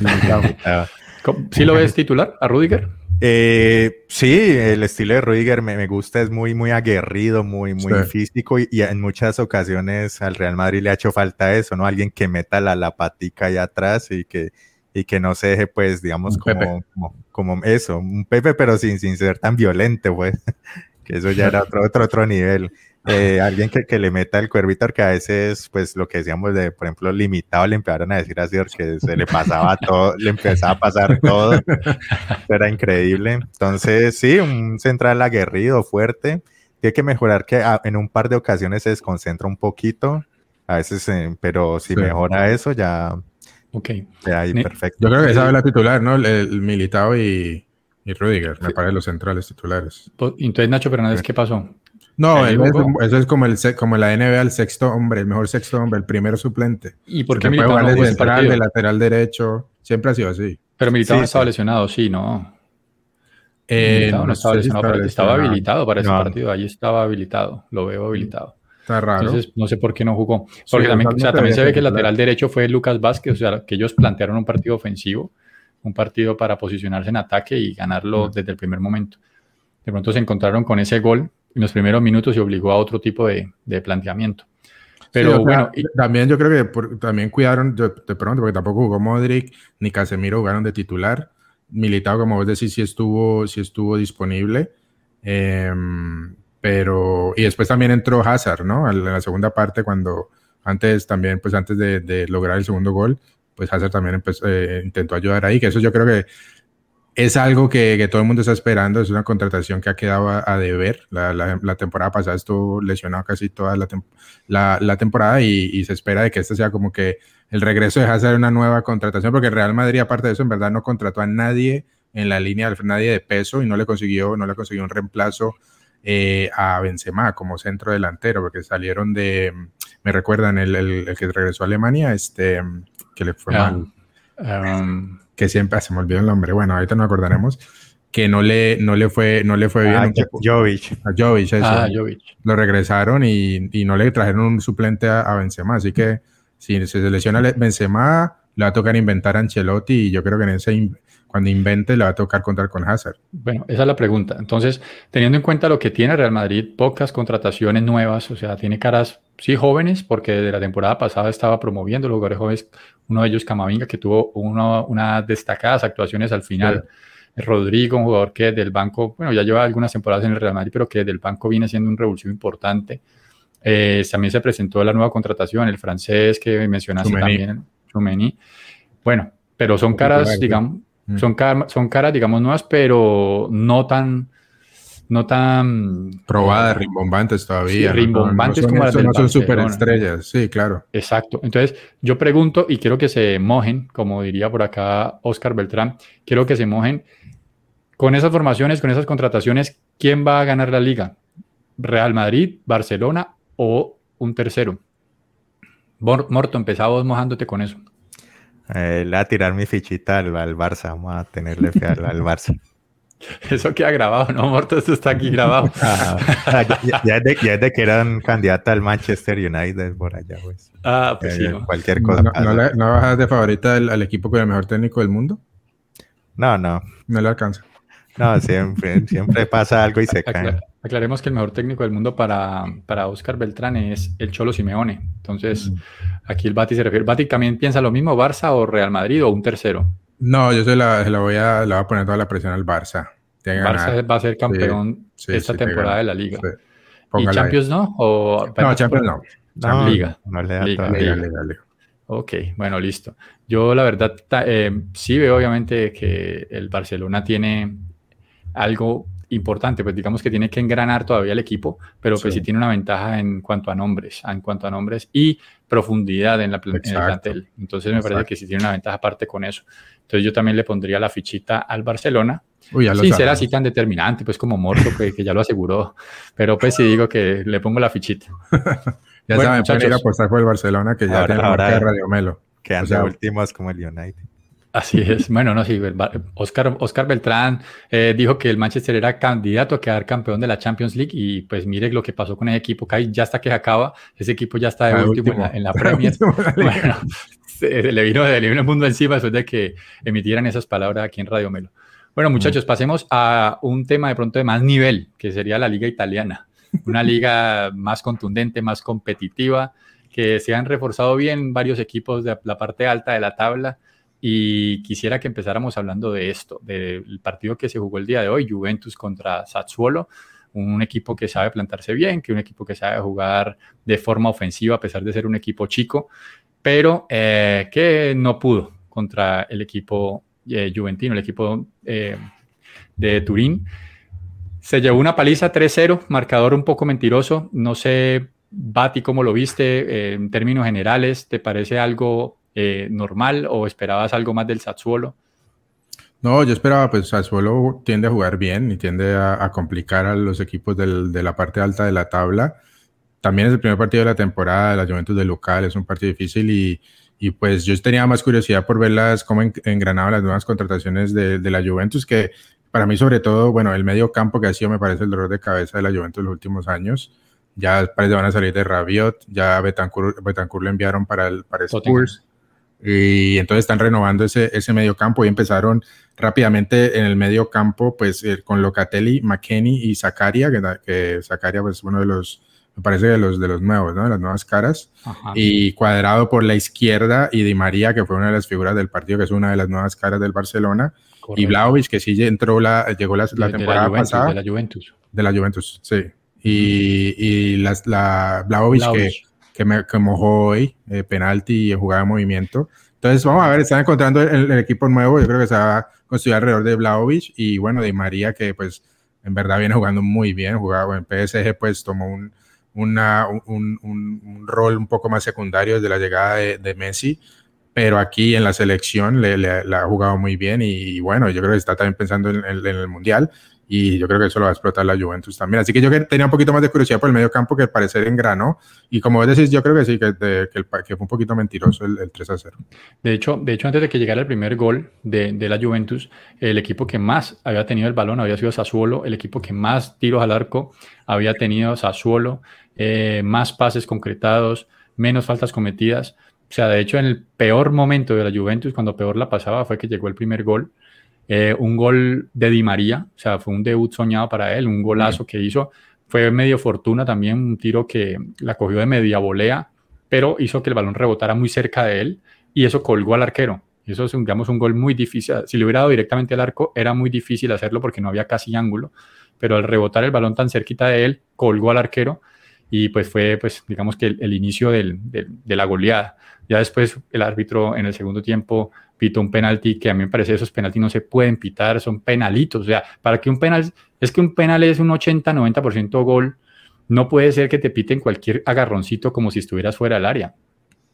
Limitado. *laughs* ¿Sí lo ves titular a Rudiger? Eh, sí, el estilo de Rudiger me, me, gusta, es muy, muy aguerrido, muy, muy sí. físico y, y, en muchas ocasiones al Real Madrid le ha hecho falta eso, ¿no? Alguien que meta la, la patica ahí atrás y que, y que no se deje, pues, digamos, como, como, como, eso, un Pepe, pero sin, sin ser tan violento, pues, *laughs* que eso ya era otro, otro, otro nivel. Eh, *laughs* alguien que, que, le meta el cuervito, que a veces, pues lo que decíamos de, por ejemplo, limitado, le empezaron a decir así, porque se le pasaba todo, le empezaba a pasar todo, *laughs* era increíble. Entonces, sí, un central aguerrido, fuerte, tiene que mejorar que a, en un par de ocasiones se desconcentra un poquito, a veces, eh, pero si sí. mejora eso, ya, ok ahí, perfecto. Yo creo que esa es la titular, ¿no? El, el militado y, y Rudiger, me parece los centrales titulares. Pues, entonces, Nacho Fernández, ¿qué pasó? No, eso es, como, el, como la NBA, el sexto hombre, el mejor sexto hombre, el primer suplente. ¿Y por qué Militao no central, de lateral derecho? Siempre ha sido así. Pero Militao no estaba lesionado, sí, ¿no? Eh, no, estaba lesionado, estaba, habilitado para ese partido. Allí estaba habilitado, lo veo habilitado. Está raro. Entonces, no sé por qué no jugó. Porque también, también se ve que el lateral derecho fue Lucas Vázquez, o sea, que ellos plantearon un partido ofensivo, un partido para posicionarse en ataque y ganarlo desde el primer momento. De pronto se encontraron con ese gol en los primeros minutos y obligó a otro tipo de, planteamiento. Pero bueno. también yo creo que también cuidaron de, pronto, porque tampoco jugó Modric ni Casemiro jugaron de titular. Militado, como vos decís, sí estuvo, sí estuvo disponible. Em, pero, y después también entró Hazard, ¿no? En la segunda parte, cuando antes también, pues antes de, lograr el segundo gol, pues Hazard también eh, intentó ayudar ahí, que eso yo creo que es algo que, todo el mundo está esperando, es una contratación que ha quedado a, deber. La, temporada pasada estuvo lesionado casi toda la, temporada y, se espera de que este sea como que el regreso de Hazard una nueva contratación, porque Real Madrid, aparte de eso, en verdad no contrató a nadie en la línea, nadie de peso y no le consiguió, no le consiguió un reemplazo eh, a Benzema como centro delantero, porque salieron de, me recuerdan, el, que regresó a Alemania, este, que le fue ah, mal. Um, que siempre, se me olvidó el nombre, bueno, ahorita nos acordaremos, que no le, no le fue, no le fue bien. A Jovic. A Jovic, eso. Ah, Lo regresaron y, y, no le trajeron un suplente a, Benzema, así que si se selecciona Benzema, le va a tocar inventar a Ancelotti y yo creo que en ese cuando invente le va a tocar contar con Hazard. Bueno, esa es la pregunta. Entonces, teniendo en cuenta lo que tiene Real Madrid, pocas contrataciones nuevas, o sea, tiene caras, sí, jóvenes, porque de la temporada pasada estaba promoviendo los jugadores jóvenes, uno de ellos Camavinga, que tuvo unas destacadas actuaciones al final. Rodrigo, un jugador que del banco, bueno, ya lleva algunas temporadas en el Real Madrid, pero que del banco viene siendo un revulsivo importante. Eh, también se presentó la nueva contratación, el francés que mencionaste también, Chumeni. Bueno, pero son caras, digamos, mm. son, son caras, digamos, nuevas, pero no tan, no tan probadas, eh, rimbombantes todavía. rimbombantes como las no son superestrellas, sí, claro. Exacto. Entonces, yo pregunto y quiero que se mojen, como diría por acá Oscar Beltrán, quiero que se mojen con esas formaciones, con esas contrataciones, ¿quién va a ganar la liga? ¿Real Madrid, Barcelona o un tercero? Morto, empezamos mojándote con eso. Eh, le voy a tirar mi fichita al, Barça, vamos a tenerle fe al Barça. *laughs* Eso queda grabado, ¿no, Morto? Esto está aquí grabado. *laughs* Ah, ya, es de, que eran candidata al Manchester United por allá, pues. Ah, pues sí. Cualquier cosa. ¿No, ¿No, bajas de favorita al, equipo con el mejor técnico del mundo? No, no. No le alcanza. No, siempre, siempre pasa algo y se *laughs* cae. Aclaremos que el mejor técnico del mundo para, para Oscar Beltrán es el Cholo Simeone. Entonces, mm. aquí el Bati se refiere. ¿Bati también piensa lo mismo, Barça o Real Madrid o un tercero? No, yo se la, voy a, la voy a poner toda la presión al Barça. Barça va a ser campeón esta temporada de la liga. ¿Y Champions no? no, Champions no. liga. No le da liga, liga, liga, Ok, bueno, listo. Yo la verdad eh, sí veo obviamente que el Barcelona tiene algo importante, pues digamos que tiene que engranar todavía el equipo, pero pues sí tiene una ventaja en cuanto a nombres, en cuanto a nombres y profundidad en, la, en el plantel. Entonces me parece que sí tiene una ventaja aparte con eso. Entonces yo también le pondría la fichita al Barcelona, sin ser así tan determinante, pues como Morto, que, que, ya lo aseguró, pero pues sí digo que le pongo la fichita. *laughs* ya saben, pueden ir a apostar por el Barcelona, que ya tiene ahora Radio Melo. Que anda últimos como el United. Así es. *laughs* Bueno, no, sí, Oscar, Oscar Beltrán eh, dijo que el Manchester era candidato a quedar campeón de la Champions League y pues mire lo que pasó con ese equipo, que ya hasta que acaba, ese equipo ya está de último, En, la, *laughs* Premier. bueno, le vino, le vino el mundo encima después de que emitieran esas palabras aquí en Radio Melo. Bueno, muchachos, pasemos a un tema de pronto de más nivel, que sería la liga italiana. Una liga *laughs* más contundente, más competitiva, que se han reforzado bien varios equipos de la parte alta de la tabla y quisiera que empezáramos hablando de esto, del partido que se jugó el día de hoy, Juventus contra Sassuolo, un equipo que sabe plantarse bien, que un equipo que sabe jugar de forma ofensiva a pesar de ser un equipo chico, pero eh, que no pudo contra el equipo eh, juventino, el equipo eh, de Turín. Se llevó una paliza 3-0, marcador un poco mentiroso. No sé, Bati, cómo lo viste en términos generales. ¿Te parece algo eh, normal o esperabas algo más del Sassuolo? No, yo esperaba, pues Sassuolo tiende a jugar bien y tiende a, complicar a los equipos de la parte alta de la tabla. También es el primer partido de la temporada de la Juventus de local, es un partido difícil y, y pues yo tenía más curiosidad por verlas cómo engranaban las nuevas contrataciones de, de, la Juventus, que para mí sobre todo, bueno, el medio campo que ha sido me parece el dolor de cabeza de la Juventus en los últimos años. Ya parece que van a salir de Rabiot, ya Betancourt, Betancourt lo enviaron para el para Spurs. Y entonces están renovando ese, ese medio campo y empezaron rápidamente en el medio campo, pues eh, con Locatelli, McKenny y Zakaria, que, que Zakaria pues uno de los, me parece de los, de los nuevos, ¿no? De las nuevas caras. Y cuadrado por la izquierda y Di María, que fue una de las figuras del partido, que es una de las nuevas caras del Barcelona. Y Vlaovic, que sí entró la, llegó la, la temporada pasada. De la Juventus. De la Juventus, sí. Y, y la, la que que, me, que mojó hoy, eh, penalti y jugada de movimiento. Entonces, vamos a ver, están encontrando el, equipo nuevo. Yo creo que se va a construir alrededor de Vlaovic y bueno, de María, que pues en verdad viene jugando muy bien. Jugaba en PSG, pues tomó un, una, un, un, rol un poco más secundario desde la llegada de, de Messi. Pero aquí en la selección le, le, ha jugado muy bien y, bueno, yo creo que está también pensando en, en el Mundial y yo creo que eso lo va a explotar la Juventus también. Así que yo tenía un poquito más de curiosidad por el medio campo que parecer engranó. Y como vos decís, yo creo que sí, que, que, fue un poquito mentiroso el, 3 a 0. De hecho, de hecho, antes de que llegara el primer gol de, de, la Juventus, el equipo que más había tenido el balón había sido Sassuolo, el equipo que más tiros al arco había tenido Sassuolo, eh, más pases concretados, menos faltas cometidas. O sea, de hecho, en el peor momento de la Juventus, cuando peor la pasaba, fue que llegó el primer gol. Eh, un gol de Di María, o sea, fue un debut soñado para él, un golazo que hizo. Fue medio fortuna también, un tiro que la cogió de media volea, pero hizo que el balón rebotara muy cerca de él y eso colgó al arquero. Eso es, digamos, un gol muy difícil. Si le hubiera dado directamente al arco, era muy difícil hacerlo porque no había casi ángulo, pero al rebotar el balón tan cerquita de él, colgó al arquero y pues fue, pues, digamos que el, inicio del, de la goleada. Ya después el árbitro en el segundo tiempo pitó un penalti que a mí me parece esos penaltis no se pueden pitar, son penalitos. O sea, para que un penal, es que un penal es un 80-90% gol, no puede ser que te piten cualquier agarroncito como si estuvieras fuera del área.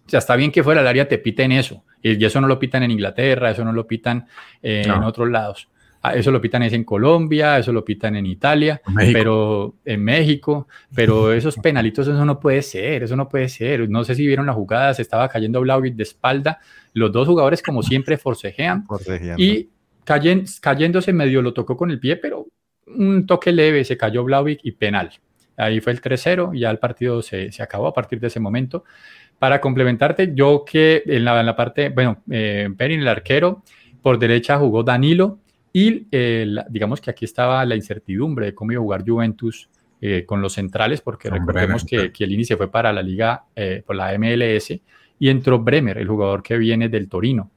O sea, está bien que fuera del área te piten eso, y eso no lo pitan en Inglaterra, eso no lo pitan en otros lados. Ah, eso lo pitan es en Colombia, eso lo pitan en Italia, pero en México, pero *laughs* esos penalitos, eso no puede ser, eso no puede ser. No sé si vieron la jugada, se estaba cayendo Blauvik de espalda, los dos jugadores como siempre forcejean y cayéndose medio lo tocó con el pie, pero un toque leve, se cayó Blauvik y penal. Ahí fue el 3-0, ya el partido se, se, acabó a partir de ese momento. Para complementarte, yo que en la, en la parte, bueno, eh, Perin, el arquero, por derecha jugó Danilo, y eh, digamos que aquí estaba la incertidumbre de cómo iba a jugar Juventus eh, con los centrales, porque recordemos que, que, el inicio fue para la liga, eh, por la MLS, y entró Bremer, el jugador que viene del Torino.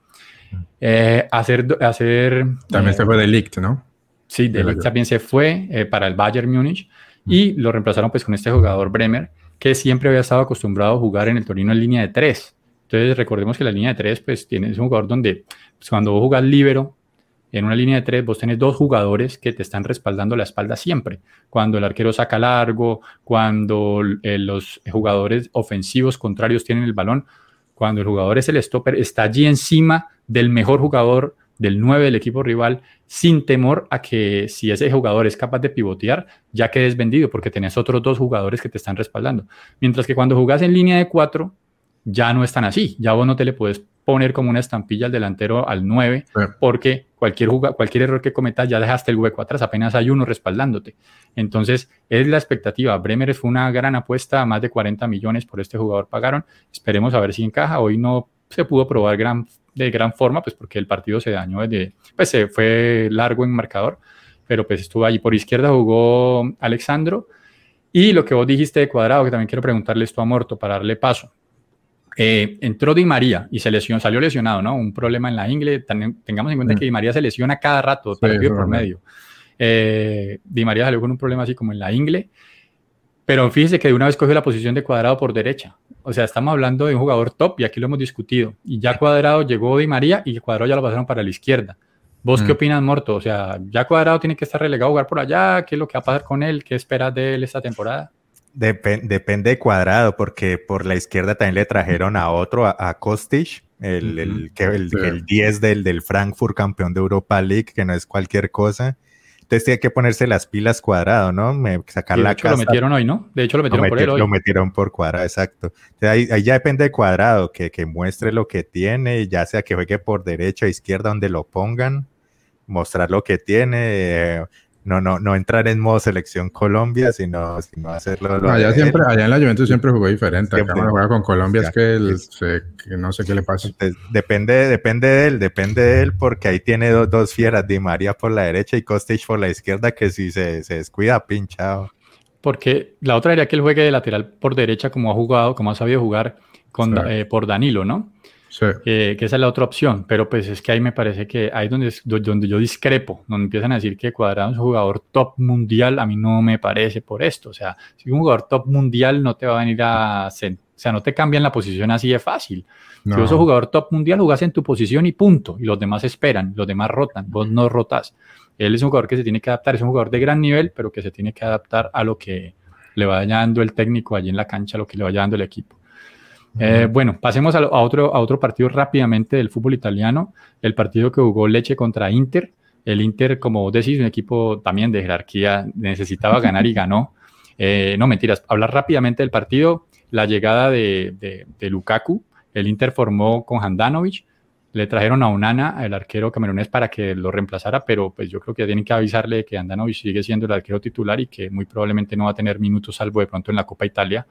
hacer, hacer, también se fue de Ligt, ¿no? Sí, de Ligt también se fue para el Bayern Múnich y lo reemplazaron pues con este jugador Bremer, que siempre había estado acostumbrado a jugar en el Torino en línea de tres. Entonces recordemos que la línea de tres pues tiene, es un jugador donde pues, cuando vos jugás libero, en una línea de tres vos tenés dos jugadores que te están respaldando la espalda siempre. Cuando el arquero saca largo, cuando eh, los jugadores ofensivos contrarios tienen el balón, cuando el jugador es el stopper, está allí encima del mejor jugador del 9 del equipo rival, sin temor a que si ese jugador es capaz de pivotear, ya quedes vendido porque tenés otros dos jugadores que te están respaldando. Mientras que cuando jugás en línea de cuatro, ya no están así, ya vos no te le puedes poner como una estampilla al delantero al 9, porque cualquier, cualquier error que cometas ya dejaste el hueco atrás, apenas hay uno respaldándote. Entonces, es la expectativa. Bremer fue una gran apuesta, más de 40 millones por este jugador pagaron. Esperemos a ver si encaja. Hoy no se pudo probar gran, de gran forma, pues porque el partido se dañó desde, pues se fue largo en marcador, pero pues estuvo allí. Por izquierda jugó Alexandro. Y lo que vos dijiste de cuadrado, que también quiero preguntarle esto a Morto para darle paso. Eh, entró Di María y se lesionó, salió lesionado, ¿no? Un problema en la ingle. Tengamos en cuenta mm. que Di María se lesiona cada rato, sí, por medio. Eh, Di María salió con un problema así como en la ingle, pero fíjese que de una vez cogió la posición de cuadrado por derecha. O sea, estamos hablando de un jugador top y aquí lo hemos discutido. Y ya cuadrado llegó Di María y cuadrado ya lo pasaron para la izquierda. ¿Vos qué mm. opinas, Morto? O sea, ya cuadrado tiene que estar relegado a jugar por allá. ¿Qué es lo que va a pasar con él? ¿Qué esperas de él esta temporada? Depende de cuadrado, porque por la izquierda también le trajeron a otro, a, a Kostic, el, el, el, el, 10 del, del Frankfurt, campeón de Europa League, que no es cualquier cosa. Entonces tiene que ponerse las pilas cuadrado, ¿no? Me, sacar la casa. Lo metieron hoy, ¿no? De hecho, lo metieron por él hoy. Lo metieron por cuadrado, exacto. Ahí, ahí, ya depende de cuadrado, que, que, muestre lo que tiene, ya sea que juegue por derecha o izquierda, donde lo pongan, mostrar lo que tiene. No, no, no entrar en modo selección Colombia, sino, sino hacerlo. No, allá, siempre, allá en la Juventus siempre jugó diferente. Acá cuando juega con Colombia es que, que, no sé qué le pasa. depende, depende de él, depende de él, porque ahí tiene dos, dos fieras, Di María por la derecha y Kostic por la izquierda, que si se, se descuida, pinchado. Porque la otra era que él juegue de lateral por derecha, como ha jugado, como ha sabido jugar con, eh, por Danilo, ¿no? Eh, que esa es la otra opción, pero pues es que ahí me parece que ahí donde, donde yo discrepo, donde empiezan a decir que Cuadrado es un jugador top mundial, a mí no me parece por esto, o sea, si un jugador top mundial no te va a venir a, o sea, no te cambian la posición así de fácil. Si vos sos jugador top mundial, jugás en tu posición y punto, y los demás esperan, los demás rotan, vos no rotas. Él es un jugador que se tiene que adaptar, es un jugador de gran nivel, pero que se tiene que adaptar a lo que le va dando el técnico allí en la cancha, a lo que le va dando el equipo. Eh, bueno, pasemos a, otro, a otro partido rápidamente del fútbol italiano, el partido que jugó Leche contra Inter. El Inter, como vos decís, un equipo también de jerarquía, necesitaba ganar y ganó. *laughs* Eh, no, mentiras, hablar rápidamente del partido, la llegada de, Lukaku, el Inter formó con Handanovic, le trajeron a Unana, el arquero camerunés, para que lo reemplazara, pero pues yo creo que tienen que avisarle que Handanovic sigue siendo el arquero titular y que muy probablemente no va a tener minutos, salvo de pronto en la Copa Italia.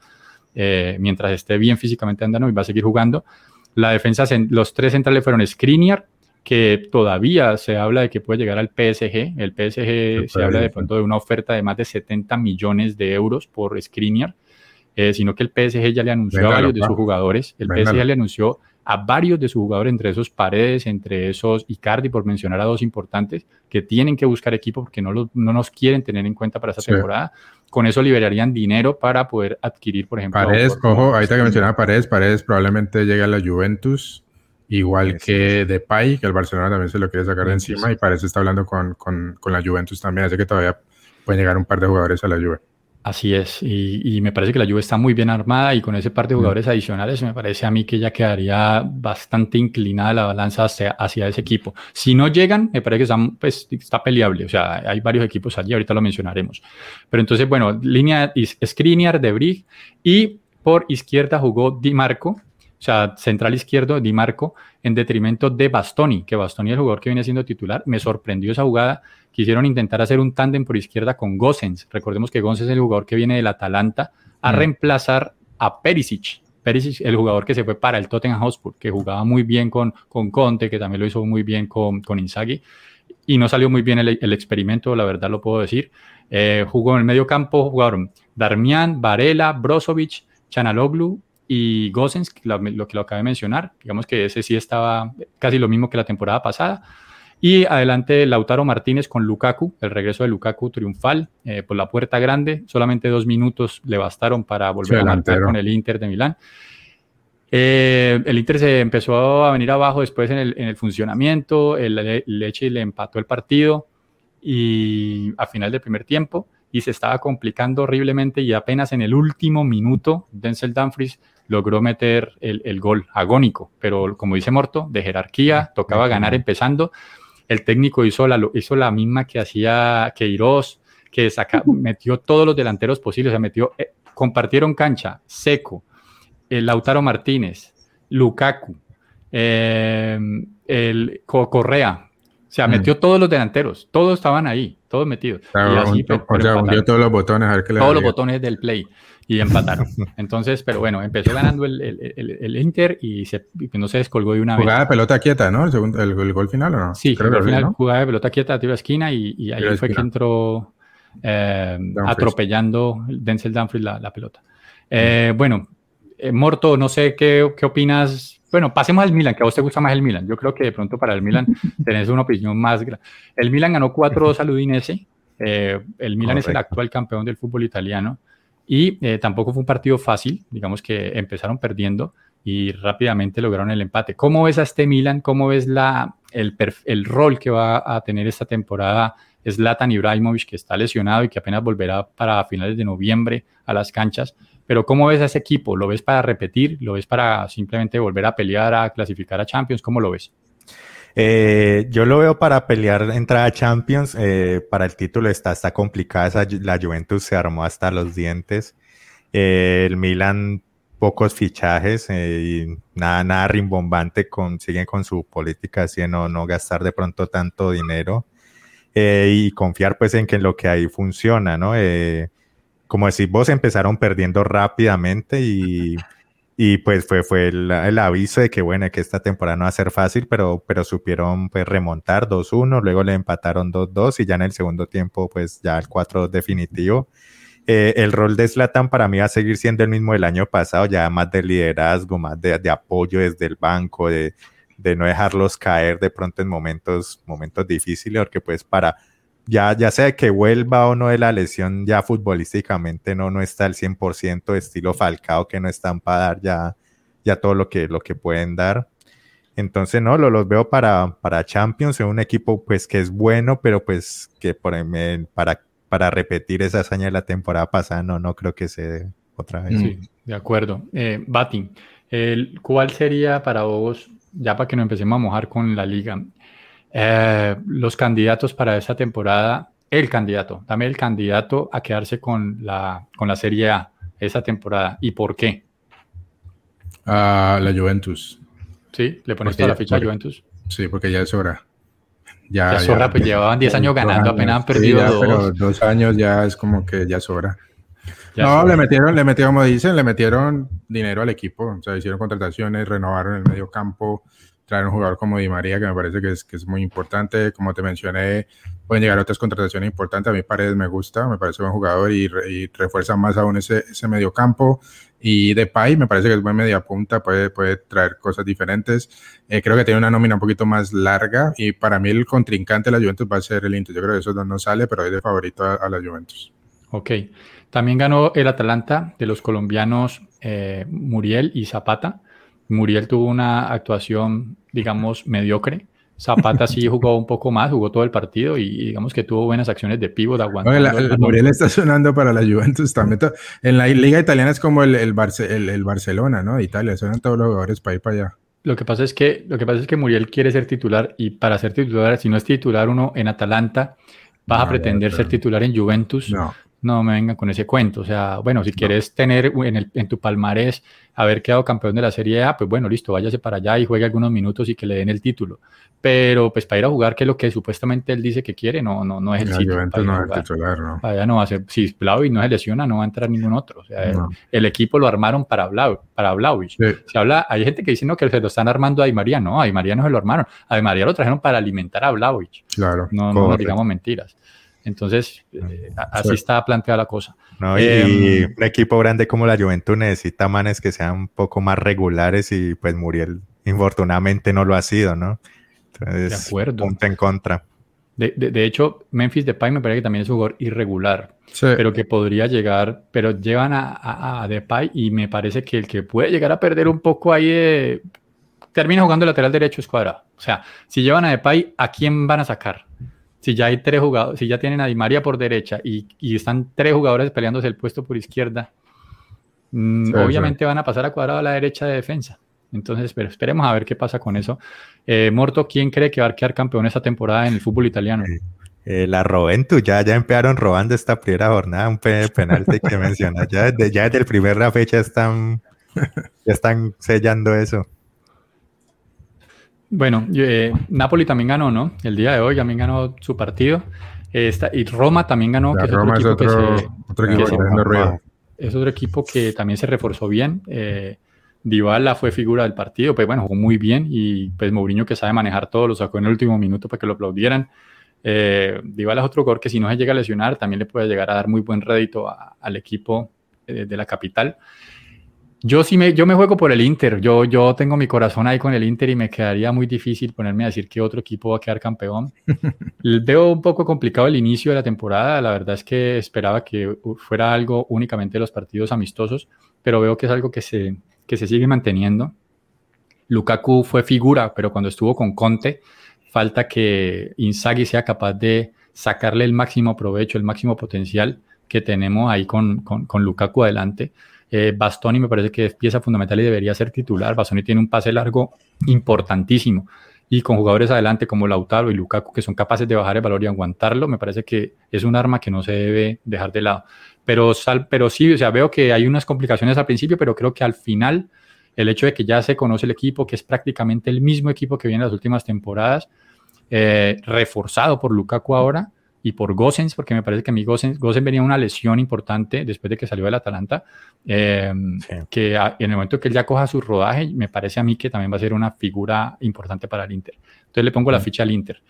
Eh, mientras esté bien físicamente andando y va a seguir jugando. La defensa, los tres centrales fueron Skriniar, que todavía se habla de que puede llegar al PSG. El PSG se habla de pronto de una oferta de más de 70 millones de euros por Skriniar, eh, sino que el PSG ya le anunció a varios de sus jugadores. El PSG le anunció a varios de sus jugadores, entre esos Paredes, entre esos Icardi, por mencionar a dos importantes, que tienen que buscar equipo porque no, no nos quieren tener en cuenta para esta temporada. Con eso liberarían dinero para poder adquirir, por ejemplo. Paredes, ojo, ahorita que mencionaba Paredes, Paredes probablemente llegue a la Juventus, igual que Depay, que el Barcelona también se lo quiere sacar de encima, y Paredes está hablando con, con, con, la Juventus también, así que todavía pueden llegar un par de jugadores a la Juve. Así es, y, me parece que la Juve está muy bien armada y con ese par de mm. jugadores adicionales me parece a mí que ya quedaría bastante inclinada la balanza hacia, hacia ese equipo. Si no llegan, me parece que pues, está peleable, o sea, hay varios equipos allí, ahorita lo mencionaremos. Pero entonces, bueno, línea Skriniar, de Brig y por izquierda jugó Di Marco, o sea, central izquierdo Di Marco, en detrimento de Bastoni, que Bastoni es el jugador que viene siendo titular. Me sorprendió esa jugada quisieron intentar hacer un tándem por izquierda con Gossens. Recordemos que Gossens es el jugador que viene del Atalanta a mm. reemplazar a Perisic. Perisic, el jugador que se fue para el Tottenham Hotspur, que jugaba muy bien con, con Conte, que también lo hizo muy bien con, con Inzaghi, y no salió muy bien el, experimento, la verdad lo puedo decir. Eh, jugó en el medio campo, jugaron Darmian, Varela, Brozovic, Chanaloglu y Gossens, lo, lo que lo acabé de mencionar. Digamos que ese sí estaba casi lo mismo que la temporada pasada. Y adelante Lautaro Martínez con Lukaku, el regreso de Lukaku triunfal eh, por la puerta grande. Solamente dos minutos le bastaron para volver a marcar con el Inter de Milán. Eh, el Inter se empezó a venir abajo después en el, funcionamiento, el, Leche le empató el partido y a final del primer tiempo y se estaba complicando horriblemente y apenas en el último minuto Denzel Dumfries logró meter el, el gol agónico, pero como dice Morto, de jerarquía, tocaba ganar empezando. El técnico hizo la, hizo la misma que hacía Queiroz, que saca, metió todos los delanteros posibles, o sea, metió, eh, compartieron cancha, Seco, el Lautaro Martínez, Lukaku, eh, el Correa, o sea, metió mm. todos los delanteros, todos estaban ahí, todos metidos. y así, o sea, todos los botones, a ver qué le Todos los botones del play y empataron. *laughs* Entonces, pero bueno, empezó ganando el, el, el, Inter y, se, no se descolgó de una vez. Jugada de pelota quieta, ¿no? El, segundo, el, gol final o no? Sí, Creo el final, jugada de pelota quieta, tiro esquina y, y ahí fue que entró eh, atropellando Denzel Dumfries la, la pelota. Eh, bueno, eh, Morto, no sé qué, qué opinas. Bueno, pasemos al Milan, que a vos te gusta más el Milan. Yo creo que de pronto para el Milan *laughs* tenés una opinión más grande. El Milan ganó 4-2 al Udinese. el Milan es el actual campeón del fútbol italiano. Y eh, tampoco fue un partido fácil, digamos que empezaron perdiendo y rápidamente lograron el empate. ¿Cómo ves a este Milan? ¿Cómo ves el, rol que va a tener esta temporada es Latan Ibrahimovic, que está lesionado y que apenas volverá para finales de noviembre a las canchas. Pero ¿cómo ves a ese equipo? ¿Lo ves para repetir? ¿Lo ves para simplemente volver a pelear, a clasificar a Champions? ¿Cómo lo ves? Eh, yo lo veo para pelear entrada Champions. Eh, para el título está, está complicada. la Juventus se armó hasta los dientes. Eh, el Milan, pocos fichajes nada, nada rimbombante. Con, siguen con su política así de no, no gastar de pronto tanto dinero. y confiar pues en que lo que ahí funciona, ¿no? como decís vos, empezaron perdiendo rápidamente y, y pues fue, fue el, aviso de que bueno, que esta temporada no va a ser fácil, pero, pero supieron pues remontar 2-1, luego le empataron 2-2 y ya en el segundo tiempo pues ya el 4 definitivo. Eh, el rol de Slatan para mí va a seguir siendo el mismo del año pasado, ya más de liderazgo, más de, de apoyo desde el banco, de, de, no dejarlos caer de pronto en momentos, momentos difíciles, porque pues para ya, ya sea que vuelva o no de la lesión, ya futbolísticamente no, no está al 100% estilo Falcao, que no están para dar ya, ya todo lo que, lo que pueden dar. Entonces, no, lo, los veo para, para Champions, un equipo pues que es bueno, pero pues que por, para, para repetir esa hazaña de la temporada pasada, no, no creo que se otra vez. Sí, de acuerdo. Eh, Batin, ¿cuál sería para vos, ya para que nos empecemos a mojar con la liga, eh, los candidatos para esa temporada, el candidato, dame el candidato a quedarse con la, con la Serie A esa temporada y por qué. A la Juventus. Sí, le pones toda la ficha a Juventus. Sí, porque ya es hora. Ya, ya es hora, pues llevaban 10 años ganando, apenas han perdido dos. Pero dos años ya es como que ya es hora. no, le metieron, le metieron, como dicen, le metieron dinero al equipo. O sea, hicieron contrataciones, renovaron el medio campo, traer un jugador como Di María, que me parece que es, que es muy importante. Como te mencioné, pueden llegar otras contrataciones importantes. A mí Paredes me gusta, me parece buen jugador y, refuerza más aún ese, ese medio campo. Y Depay me parece que es buen media punta, puede, puede traer cosas diferentes. Eh, creo que tiene una nómina un poquito más larga y para mí el contrincante de la Juventus va a ser el Inter. Yo creo que eso no sale, pero es de favorito a, la Juventus. Ok. También ganó el Atalanta de los colombianos eh, Muriel y Zapata. Muriel tuvo una actuación, digamos, mediocre. Zapata sí *laughs* jugó un poco más, jugó todo el partido y digamos que tuvo buenas acciones de pívot aguantando. Muriel está sonando para la Juventus también. En la liga italiana es como el, el, Barcelona, ¿no? De Italia, suenan todos los jugadores para ir para allá. Lo que pasa es que lo que pasa es que Muriel quiere ser titular y para ser titular, si no es titular uno en Atalanta, vas a pretender ser titular en Juventus. No no me vengan con ese cuento. O sea, bueno, si quieres tener en tu palmarés haber quedado campeón de la Serie A, pues bueno, listo, váyase para allá y juegue algunos minutos y que le den el título. Pero pues para ir a jugar, que es lo que supuestamente él dice que quiere, no, no, no es el sitio. no es titular, no. Allá no va a ser, si y no se lesiona, no va a entrar ningún otro. O sea, el, equipo lo armaron para Blau, para Se habla, hay gente que dice no, que se lo están armando a Di María. No, a Di María no se lo armaron. A Di María lo trajeron para alimentar a Vlaovic. Claro. No, no digamos mentiras. Entonces, eh, así está planteada la cosa. y, em, un equipo grande como la Juventud necesita manes que sean un poco más regulares y pues Muriel infortunadamente no lo ha sido, ¿no? Entonces, de acuerdo. punto en contra. De, de, hecho, Memphis Depay me parece que también es un jugador irregular, pero que podría llegar, pero llevan a, a, Depay y me parece que el que puede llegar a perder un poco ahí termina jugando lateral derecho es cuadrado. O sea, si llevan a Depay, ¿a quién van a sacar? Si ya hay tres jugadores, si ya tienen a Di María por derecha y, están tres jugadores peleándose el puesto por izquierda, mm, obviamente van a pasar a cuadrado a la derecha de defensa. Entonces, pero esperemos a ver qué pasa con eso. Eh, Morto, ¿quién cree que va a quedar campeón esta temporada en el fútbol italiano? Eh, la Roventus, ya, ya empezaron robando esta primera jornada, un penalti que *laughs* mencionas. Ya, desde, ya desde el primer fecha están, ya están sellando eso. Bueno, eh, Napoli también ganó, ¿no? El día de hoy también ganó su partido. y Roma también ganó, que es otro equipo que se, es otro equipo que también se reforzó bien. Eh, Dybala fue figura del partido, pues bueno, jugó muy bien y pues Mourinho que sabe manejar todo, lo sacó en el último minuto para que lo aplaudieran. Eh, Dybala es otro jugador que si no se llega a lesionar también le puede llegar a dar muy buen rédito al equipo eh, de la capital. Yo sí me, yo me juego por el Inter. Yo, yo tengo mi corazón ahí con el Inter y me quedaría muy difícil ponerme a decir que otro equipo va a quedar campeón. *laughs* Veo un poco complicado el inicio de la temporada. La verdad es que esperaba que fuera algo únicamente de los partidos amistosos, pero veo que es algo que se, que se sigue manteniendo. Lukaku fue figura, pero cuando estuvo con Conte falta que Inzaghi sea capaz de sacarle el máximo provecho, el máximo potencial que tenemos ahí con, con, Lukaku adelante. Eh, Bastoni me parece que es pieza fundamental y debería ser titular. Bastoni tiene un pase largo importantísimo y con jugadores adelante como Lautaro y Lukaku que son capaces de bajar el valor y aguantarlo, me parece que es un arma que no se debe dejar de lado. Pero, sal, pero sí, o sea, veo que hay unas complicaciones al principio, pero creo que al final el hecho de que ya se conoce el equipo, que es prácticamente el mismo equipo que viene en las últimas temporadas, eh, reforzado por Lukaku ahora y por Gosens, porque me parece que a mí Gosens, venía una lesión importante después de que salió del Atalanta, eh, que en el momento que él ya coja su rodaje, me parece a mí que también va a ser una figura importante para el Inter. Entonces le pongo la ficha al Inter.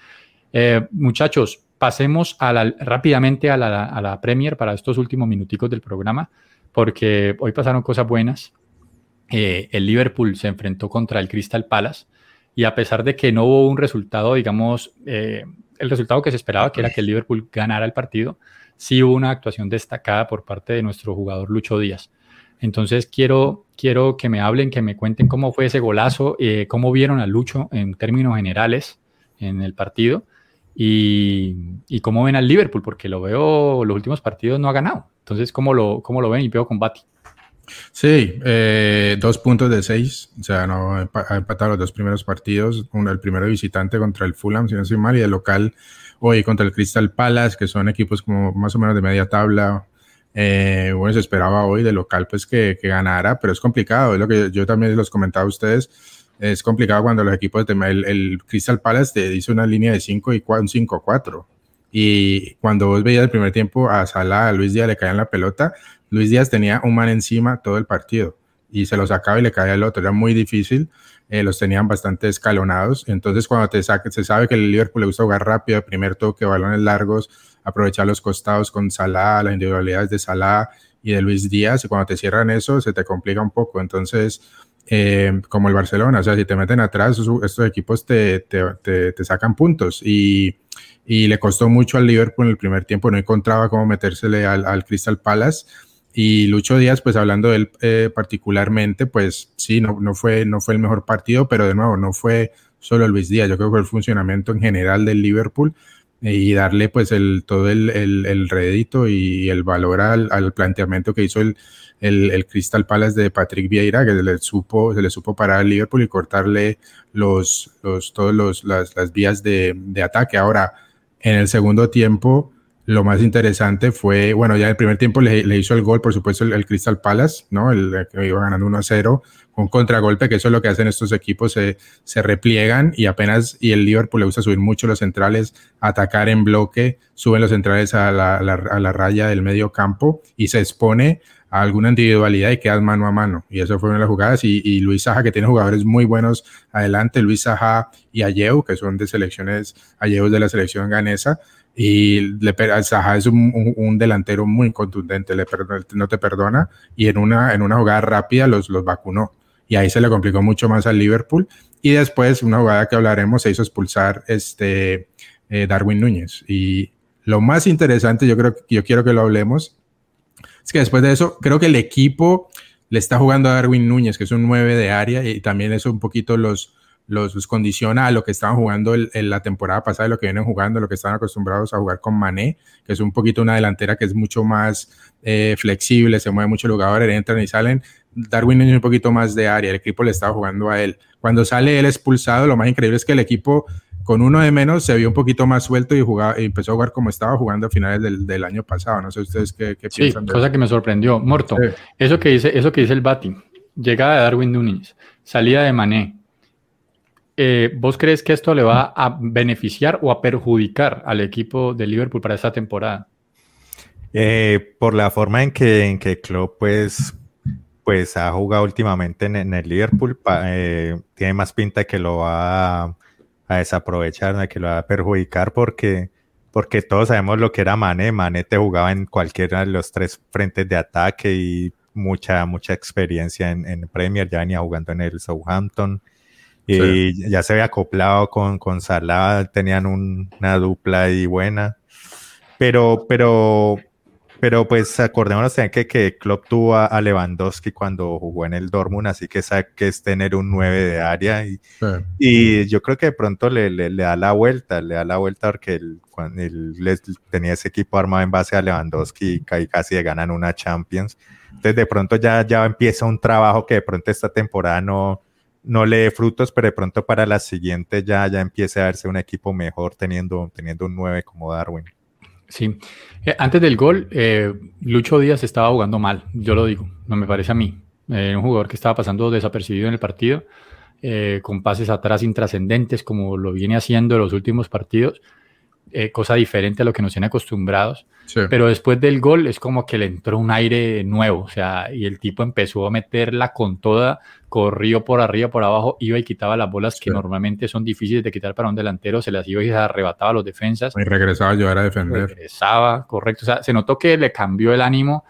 Eh, muchachos, pasemos a rápidamente a la, a la Premier para estos últimos minuticos del programa, porque hoy pasaron cosas buenas. Eh, el Liverpool se enfrentó contra el Crystal Palace y a pesar de que no hubo un resultado, digamos, eh, el resultado que se esperaba, que era que el Liverpool ganara el partido, sí hubo una actuación destacada por parte de nuestro jugador Lucho Díaz. Entonces quiero, quiero que me hablen, que me cuenten cómo fue ese golazo, eh, cómo vieron a Lucho en términos generales en el partido y, y, cómo ven al Liverpool, porque lo veo, los últimos partidos no ha ganado. Entonces, ¿cómo lo, cómo lo ven? Y veo combate. Sí, eh, dos puntos de seis, o sea, no ha empatado los dos primeros partidos, uno, el primero visitante contra el Fulham, si no soy mal, y el local hoy contra el Crystal Palace, que son equipos como más o menos de media tabla. Eh, bueno, se esperaba hoy de local pues que, que, ganara, pero es complicado, es lo que yo también los comentaba a ustedes, es complicado cuando los equipos, de, el, el Crystal Palace te dice una línea de 5 y 5-4. Y cuando vos veías el primer tiempo a Salah, a Luis Díaz le caían la pelota, Luis Díaz tenía un man encima todo el partido y se lo sacaba y le caía el otro. Era muy difícil, eh, los tenían bastante escalonados. Entonces, cuando te saque, se sabe que el Liverpool le gusta jugar rápido, primer toque, balones largos, aprovechar los costados con Salah, las individualidades de Salah y de Luis Díaz. Y cuando te cierran eso, se te complica un poco. Entonces, eh, como el Barcelona, o sea, si te meten atrás, estos equipos te, te, te, sacan puntos. Y, y, le costó mucho al Liverpool en el primer tiempo, no encontraba cómo metérsele al, al Crystal Palace y Lucho Díaz, pues hablando de él eh, particularmente, pues sí, no, no, fue, no fue el mejor partido, pero de nuevo, no fue solo Luis Díaz, yo creo que fue el funcionamiento en general del Liverpool eh, y darle pues el, todo el, el, el rédito y el valor al, al, planteamiento que hizo el, el, Crystal Palace de Patrick Vieira, que se le supo, se le supo parar al Liverpool y cortarle los, los, todos los, las, las vías de, de ataque. Ahora, en el segundo tiempo, lo más interesante fue, bueno, ya el primer tiempo le, hizo el gol, por supuesto, el, Crystal Palace, ¿no? El, que iba ganando 1 a 0, con contragolpe, que eso es lo que hacen estos equipos, se, se repliegan y apenas, y el Liverpool le gusta subir mucho los centrales, atacar en bloque, suben los centrales a la, a la raya del medio campo y se expone a alguna individualidad y quedas mano a mano. Y eso fue una de las jugadas. Y, y Luis Saja, que tiene jugadores muy buenos adelante, Luis Saja y Ayeu, que son de selecciones, Ayeu de la selección ganesa, y le, Saha es un, un, delantero muy contundente, le no te perdona y en una, en una jugada rápida los, los vacunó y ahí se le complicó mucho más al Liverpool y después una jugada que hablaremos se hizo expulsar este eh, Darwin Núñez y lo más interesante yo creo yo quiero que lo hablemos es que después de eso creo que el equipo le está jugando a Darwin Núñez que es un 9 de área y también eso un poquito los los, condiciona a lo que estaban jugando en la temporada pasada, lo que vienen jugando, lo que están acostumbrados a jugar con Mané, que es un poquito una delantera que es mucho más eh, flexible, se mueve mucho el jugador, entran y salen. Darwin es un poquito más de área, el equipo le estaba jugando a él. Cuando sale él expulsado, lo más increíble es que el equipo con uno de menos se vio un poquito más suelto y, jugaba, y empezó a jugar como estaba jugando a finales del, del año pasado. No sé ustedes qué, qué sí, piensan. cosa que me sorprendió. Morto, eso, que dice, eso que dice el Bati, llegada de Darwin Núñez, salida de Mané, eh, ¿vos crees que esto le va a beneficiar o a perjudicar al equipo de Liverpool para esta temporada? Eh, por la forma en que, en que Klopp pues, pues ha jugado últimamente en, el Liverpool, eh, tiene más pinta que lo va a, desaprovechar, que lo va a perjudicar porque, porque todos sabemos lo que era Mane. Mane te jugaba en cualquiera de los tres frentes de ataque y mucha, mucha experiencia en, en Premier, ya venía jugando en el Southampton y ya se había acoplado con, con Salah, tenían una dupla ahí buena. Pero, pero Pero pues acordémonos también que, que Klopp tuvo a, Lewandowski cuando jugó en el Dortmund, así que sabe que es tener un 9 de área y, y yo creo que de pronto le, le, da la vuelta, le da la vuelta porque él, cuando él tenía ese equipo armado en base a Lewandowski y casi le ganan una Champions. Entonces de pronto ya, ya empieza un trabajo que de pronto esta temporada no, no le dé frutos, pero de pronto para la siguiente ya, ya empiece a verse un equipo mejor teniendo, teniendo un 9 como Darwin. Sí, eh, antes del gol, eh, Lucho Díaz estaba jugando mal, yo lo digo, no me parece a mí. Eh, un jugador que estaba pasando desapercibido en el partido, con pases atrás intrascendentes, como lo viene haciendo en los últimos partidos, cosa diferente a lo que nos tiene acostumbrados. Pero después del gol es como que le entró un aire nuevo, o sea, y el tipo empezó a meterla con toda, corrió por arriba, por abajo, iba y quitaba las bolas que normalmente son difíciles de quitar para un delantero, se las iba y se arrebataba a los defensas. Y regresaba a ayudar a defender. Regresaba, correcto. O sea, se notó que le cambió el ánimo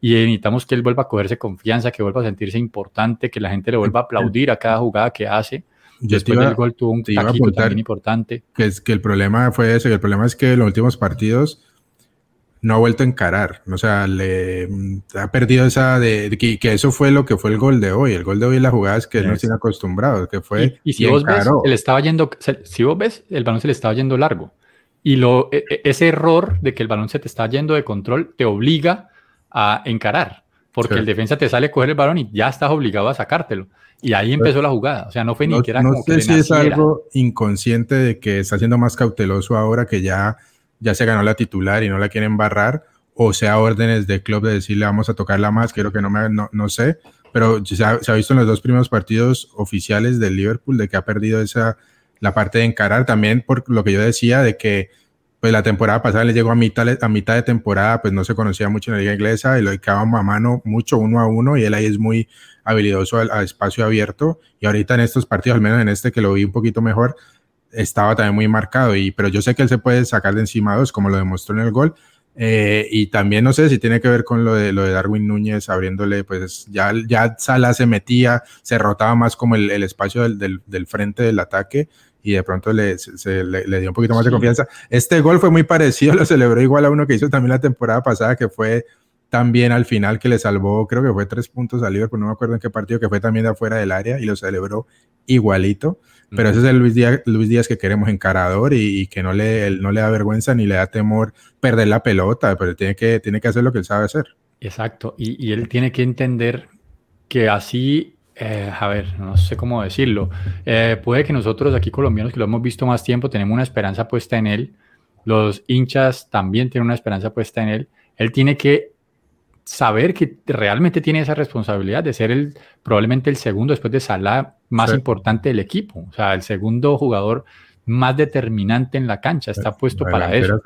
y necesitamos que él vuelva a cogerse confianza, que vuelva a sentirse importante, que la gente le vuelva a aplaudir a cada jugada que hace. Después del gol tuvo un taquito también importante. Que, es, que el problema fue eso, que el problema es que en los últimos partidos no ha vuelto a encarar. O sea, le ha perdido esa de, que, eso fue lo que fue el gol de hoy. El gol de hoy la jugada es que él no tiene acostumbrado, que fue. Y, si vos ves, él estaba yendo, si vos ves, el balón se le estaba yendo largo. Y lo, e, e, ese error de que el balón se te está yendo de control te obliga a encarar. Porque el defensa te sale a coger el balón y ya estás obligado a sacártelo. Y ahí empezó la jugada. O sea, no fue ni siquiera no sé si es algo inconsciente de que está siendo más cauteloso ahora que ya ya se ganó la titular y no la quieren barrar, o sea, órdenes de club de decirle vamos a tocarla más, quiero que no me, no, no sé, pero se ha, visto en los dos primeros partidos oficiales del Liverpool de que ha perdido esa, la parte de encarar, también por lo que yo decía de que pues la temporada pasada le llegó a mitad, a mitad de temporada, pues no se conocía mucho en la liga inglesa y lo dedicábamos a mano mucho uno a uno y él ahí es muy habilidoso a espacio abierto y ahorita en estos partidos, al menos en este que lo vi un poquito mejor, estaba también muy marcado, y, pero yo sé que él se puede sacar de encima dos, como lo demostró en el gol. Eh, y también no sé si tiene que ver con lo de, lo de Darwin Núñez abriéndole, pues ya, ya Sala se metía, se rotaba más como el, el espacio del, del, frente del ataque y de pronto le, se, le, dio un poquito más de confianza. Este gol fue muy parecido, *laughs* lo celebró igual a uno que hizo también la temporada pasada, que fue también al final que le salvó, creo que fue tres puntos a Liverpool, no me acuerdo en qué partido, que fue también de afuera del área y lo celebró igualito. Pero ese es el Luis Díaz, Luis Díaz que queremos encarador y, que no le, no le da vergüenza ni le da temor perder la pelota, pero tiene que, tiene que hacer lo que él sabe hacer. Exacto, y, él tiene que entender que así, eh, a ver, no sé cómo decirlo, eh, puede que nosotros aquí colombianos que lo hemos visto más tiempo tenemos una esperanza puesta en él, los hinchas también tienen una esperanza puesta en él, él tiene que saber que realmente tiene esa responsabilidad de ser el probablemente el segundo después de Salah más importante del equipo, o sea, el segundo jugador más determinante en la cancha, está puesto para eso.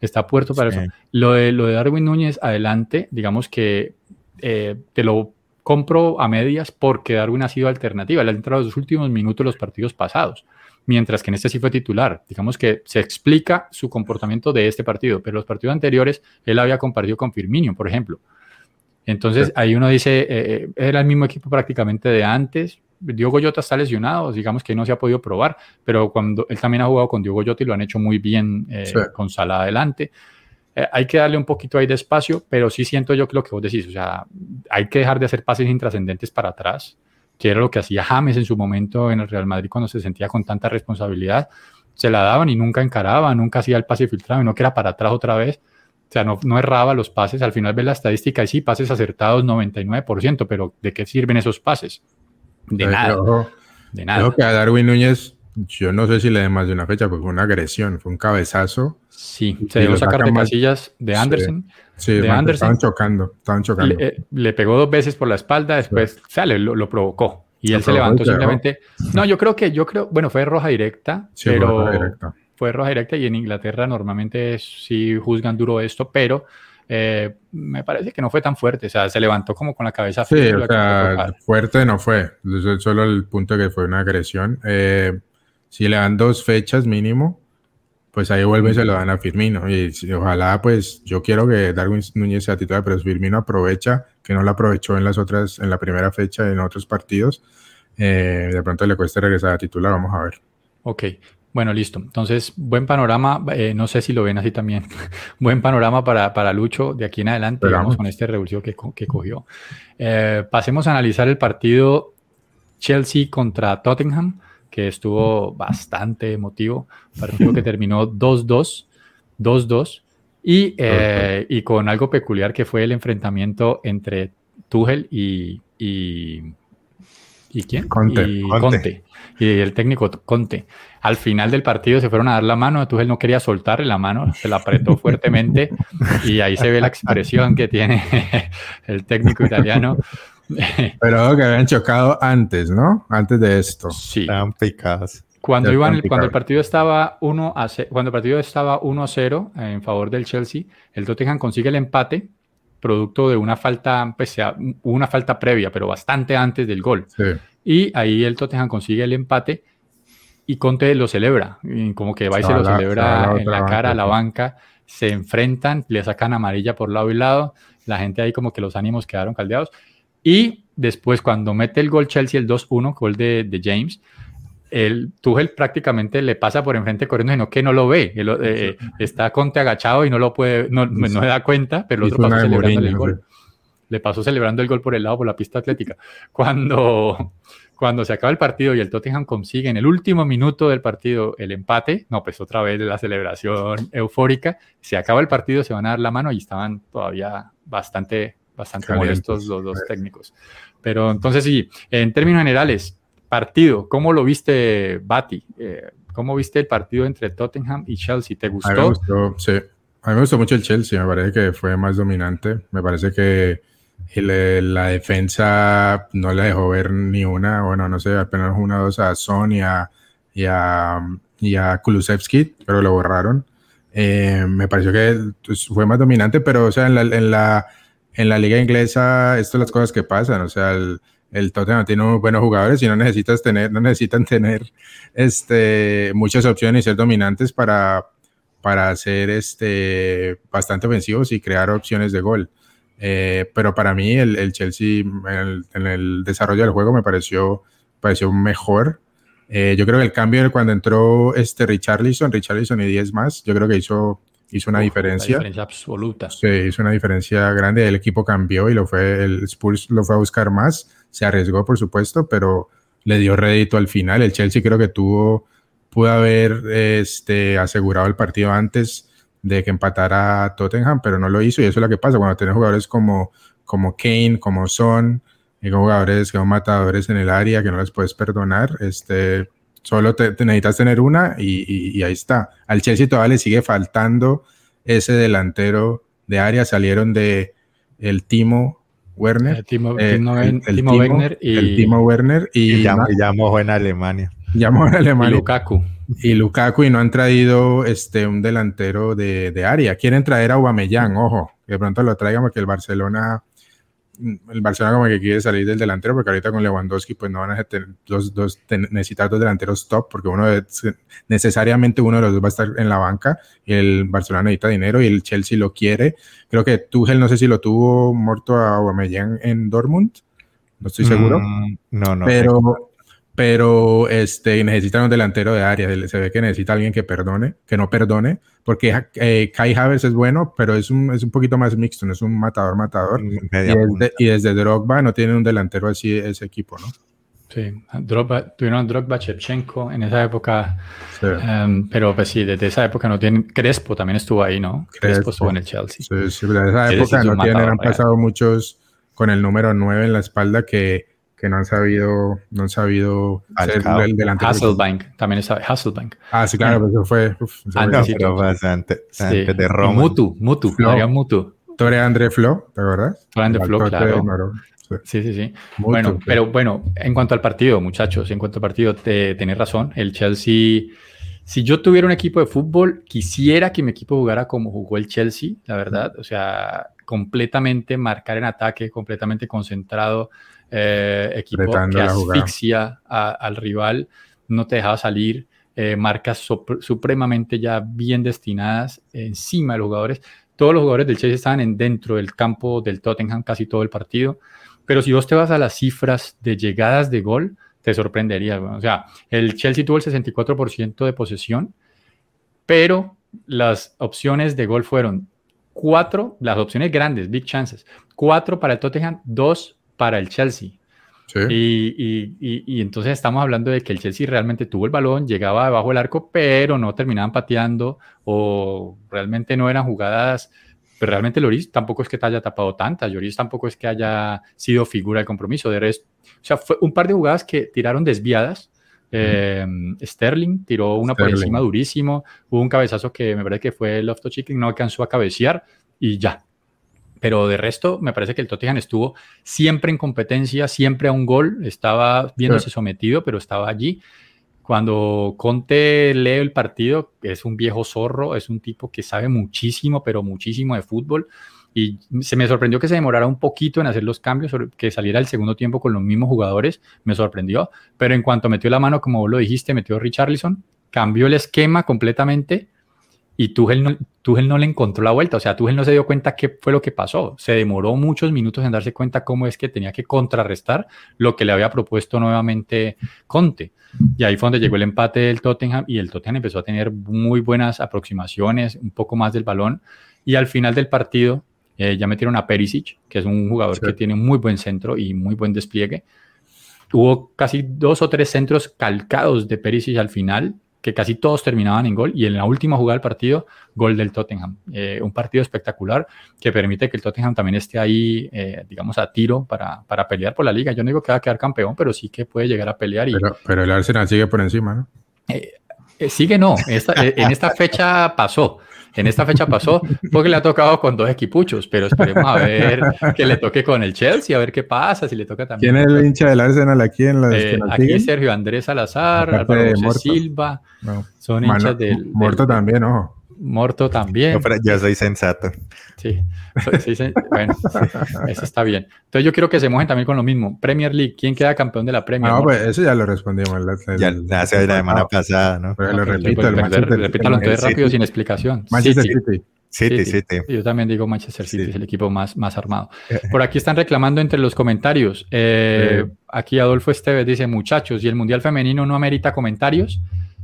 Está puesto para eso. Lo de, lo de Darwin Núñez adelante, digamos que eh, te lo compro a medias porque Darwin ha sido alternativa. Le ha entrado los últimos minutos de los partidos pasados mientras que en este sí fue titular. Digamos que se explica su comportamiento de este partido, pero los partidos anteriores él había compartido con Firmino, por ejemplo. Entonces ahí uno dice, eh, eh, era el mismo equipo prácticamente de antes. Diogo Jota está lesionado, digamos que no se ha podido probar, pero cuando él también ha jugado con Diogo Jota y lo han hecho muy bien eh, con Salah adelante. hay que darle un poquito ahí de espacio, pero sí siento yo que lo que vos decís, o sea, hay que dejar de hacer pases intrascendentes para atrás que era lo que hacía James en su momento en el Real Madrid cuando se sentía con tanta responsabilidad. Se la daban y nunca encaraba, nunca hacía el pase filtrado, no que era para atrás otra vez. O sea, no, no erraba los pases. Al final ves la estadística y sí, pases acertados 99%, pero ¿de qué sirven esos pases? De nada. de nada. Creo que a Darwin Núñez, yo no sé si le dé más de una fecha, porque fue una agresión, fue un cabezazo. Sí, se dejó sacar de casillas de Anderson. Sí, de Anderson, estaban chocando, estaban chocando. Eh, le, pegó dos veces por la espalda, después sale, lo, provocó. Y él se levantó simplemente. No, yo creo que, yo creo, bueno, fue roja directa, pero fue roja directa. fue roja directa y en Inglaterra normalmente sí juzgan duro esto, pero eh, me parece que no fue tan fuerte, o sea, se levantó como con la cabeza. Sí, o sea, fuerte no fue, solo el punto que fue una agresión. Eh, si le dan dos fechas mínimo, pues ahí vuelve y se lo dan a Firmino. Y, ojalá, pues yo quiero que Darwin Núñez sea titular, pero Firmino aprovecha, que no lo aprovechó en las otras, en la primera fecha, en otros partidos. Eh, de pronto le cuesta regresar a titular, vamos a ver. Ok. Bueno, listo. Entonces, buen panorama. Eh, no sé si lo ven así también. *laughs* buen panorama para, para, Lucho de aquí en adelante, vamos con este revulsivo que, que cogió. Eh, pasemos a analizar el partido Chelsea contra Tottenham, que estuvo bastante emotivo. Partido que *laughs* terminó 2-2, 2-2. Y, eh, y, con algo peculiar que fue el enfrentamiento entre Tuchel y, y, ¿y quién? Conte. Y Conte. Y el técnico Conte. Al final del partido se fueron a dar la mano, Tuchel no quería soltarle la mano, se la apretó *laughs* fuertemente y ahí se ve la expresión que tiene *laughs* el técnico italiano. *laughs* Pero que habían chocado antes, ¿no? Antes de esto. Sí. Estaban picados. Cuando, iban, cuando el partido estaba 1 a 0, cuando el partido estaba 1 a 0 en favor del Chelsea, el Tottenham consigue el empate producto de una falta, pues, una falta previa, pero bastante antes del gol. Sí. Y ahí el Tottenham consigue el empate y Conte lo celebra, y como que va y se, lo celebra en la cara a la banca, se enfrentan, le sacan amarilla por lado y lado, la gente ahí como que los ánimos quedaron caldeados. Y después cuando mete el gol Chelsea, el 2-1, gol de, de, James, el Tuchel prácticamente le pasa por enfrente corriendo, sino que no lo ve. Él, eh, está Conte agachado y no lo puede, no, no se da cuenta, pero el otro pasó celebrando el gol. Le pasó celebrando el gol por el lado, por la pista atlética. Cuando, *laughs* cuando se acaba el partido y el Tottenham consigue en el último minuto del partido el empate, no, pues otra vez la celebración eufórica, se acaba el partido, se van a dar la mano y estaban todavía bastante, bastante molestos los dos técnicos. Pero entonces sí, en términos generales, partido, ¿cómo lo viste, Bati? Eh, ¿Cómo viste el partido entre Tottenham y Chelsea? ¿Te gustó? A mí me gustó, sí. A mí me gustó mucho el Chelsea, me parece que fue más dominante, me parece que la defensa no le dejó ver ni una, bueno, no sé, apenas una o dos a Son y a, y a, y a Kulusevski, pero lo borraron. Eh, me pareció que pues, fue más dominante, pero o sea, en la, en la, en la liga inglesa, estas son las cosas que pasan, o sea, el, el Tottenham tiene buenos jugadores y no necesitas tener, no necesitan *laughs* tener este, muchas opciones y ser dominantes para, para ser este, bastante ofensivos y crear opciones de gol. Eh, pero para mí el, el Chelsea en el, en el, desarrollo del juego me pareció, pareció mejor. Eh, yo creo que el cambio cuando entró este Richarlison, Richarlison y 10 más, yo creo que hizo, hizo una diferencia. Una diferencia absoluta. Sí, hizo una diferencia grande. El equipo cambió y lo fue, el Spurs lo fue a buscar más. Se arriesgó, por supuesto, pero le dio rédito al final. El Chelsea creo que tuvo, pudo haber este, asegurado el partido antes de que empatara Tottenham, pero no lo hizo y eso es lo que pasa cuando tienes jugadores como, como Kane, como Son, y jugadores que son matadores en el área que no les puedes perdonar, este, solo te, te necesitas tener una y, y, y, ahí está. Al Chelsea todavía le sigue faltando ese delantero de área, salieron de el Timo Werner, el Timo, eh, Timo, el, el Timo, Werner y el Timo Werner y, y llamó, llamó en Alemania. Llamó en Alemania. Y Lukaku y Lukaku y no han traído este, un delantero de, de área. Quieren traer a Aubameyang, ojo, que de pronto lo traigan porque el Barcelona, el Barcelona como que quiere salir del delantero porque ahorita con Lewandowski pues no van a tener dos, dos, necesitar dos delanteros top porque uno de, necesariamente uno de los dos va a estar en la banca y el Barcelona necesita dinero y el Chelsea lo quiere. Creo que Tuchel no sé si lo tuvo muerto a Aubameyang en Dortmund, no estoy seguro. Mm, no, no. Pero pero este, necesitan un delantero de área. Se ve que necesita alguien que perdone, que no perdone, porque eh, Kai Havertz es bueno, pero es un, es un poquito más mixto, no es un matador-matador. Y, desde, y desde Drogba no tiene un delantero así ese equipo, ¿no? Sí, Drogba, tuvieron Drogba, Shevchenko en esa época, sí. um, pero pues sí, desde esa época no tienen, Crespo también estuvo ahí, ¿no? Crespo, Crespo estuvo en el Chelsea. Sí, sí, pero esa época no tienen, han pasado muchos con el número 9 en la espalda que que no han sabido, no han sabido ser el delantero. Hasselbank, también sabe Hasselbank. Ah, sí, claro, pero eso fue. Uf, eso antes, fue pero antes, sí. de Roma. Y Mutu, Mutu, Flo. Mutu. Torre André Flo, ¿te acuerdas? Torre André Flo, claro. Sí, sí, sí. Mutu, bueno, okay. pero bueno, en cuanto al partido, muchachos, en cuanto al partido, te, tenés razón. El Chelsea, si yo tuviera un equipo de fútbol, quisiera que mi equipo jugara como jugó el Chelsea, la verdad. O sea, completamente marcar en ataque, completamente concentrado eh, equipo que asfixia a, al rival, no te dejaba salir, eh, marcas supremamente ya bien destinadas encima de los jugadores. Todos los jugadores del Chelsea estaban en, dentro del campo del Tottenham casi todo el partido, pero si vos te vas a las cifras de llegadas de gol, te sorprendería. O sea, el Chelsea tuvo el 64% de posesión, pero las opciones de gol fueron cuatro, las opciones grandes, big chances, cuatro para el Tottenham, dos para el Chelsea. Y, entonces estamos hablando de que el Chelsea realmente tuvo el balón, llegaba debajo del arco, pero no terminaban pateando o realmente no eran jugadas. Pero realmente Loris tampoco es que te haya tapado tantas, Lloris tampoco es que haya sido figura de compromiso. De resto, o sea, fue un par de jugadas que tiraron desviadas. Eh, Sterling tiró una por encima durísimo. Hubo un cabezazo que me parece que fue el Lofto Chicken, no alcanzó a cabecear y ya, pero de resto, me parece que el Tottenham estuvo siempre en competencia, siempre a un gol, estaba viéndose sometido, pero estaba allí. Cuando Conte lee el partido, es un viejo zorro, es un tipo que sabe muchísimo, pero muchísimo de fútbol. Y se me sorprendió que se demorara un poquito en hacer los cambios, que saliera el segundo tiempo con los mismos jugadores, me sorprendió. Pero en cuanto metió la mano, como vos lo dijiste, metió Richarlison, cambió el esquema completamente y Tuchel no, no le encontró la vuelta, o sea, Tuchel no se dio cuenta qué fue lo que pasó, se demoró muchos minutos en darse cuenta cómo es que tenía que contrarrestar lo que le había propuesto nuevamente Conte. Y ahí fue donde llegó el empate del Tottenham y el Tottenham empezó a tener muy buenas aproximaciones, un poco más del balón y al final del partido eh, ya metieron a Perisic, que es un jugador que tiene muy buen centro y muy buen despliegue. Hubo casi dos o tres centros calcados de Perisic al final que casi todos terminaban en gol y en la última jugada del partido, gol del Tottenham. Eh, un partido espectacular que permite que el Tottenham también esté ahí, eh, digamos, a tiro para, para, pelear por la liga. Yo no digo que va a quedar campeón, pero sí que puede llegar a pelear. Y, pero, pero el Arsenal sigue por encima, ¿no? Eh, sigue no, en esta fecha pasó. En esta fecha pasó porque le ha tocado con dos equipuchos, pero esperemos a ver que le toque con el Chelsea, a ver qué pasa, si le toca también. ¿Quién es el hincha del Arsenal aquí en la eh, Aquí Sergio Andrés Salazar, Álvaro Silva, son hinchas del... Muerto también, ojo. Morto también. yo soy sensato. Sí, *laughs* bueno, eso está bien. Entonces yo quiero que se mojen también con lo mismo. Premier League, ¿quién queda campeón de la Premier? No, pues eso ya lo respondimos. ya hace la semana pasada, ¿no? Pero lo repito, el repítalo entonces rápido sin explicación. Manchester City. City, City. Yo también digo Manchester City, es el equipo más, más armado. Por aquí están reclamando entre los comentarios. Eh, aquí Adolfo Esteves dice, muchachos, ¿y el Mundial Femenino no amerita comentarios?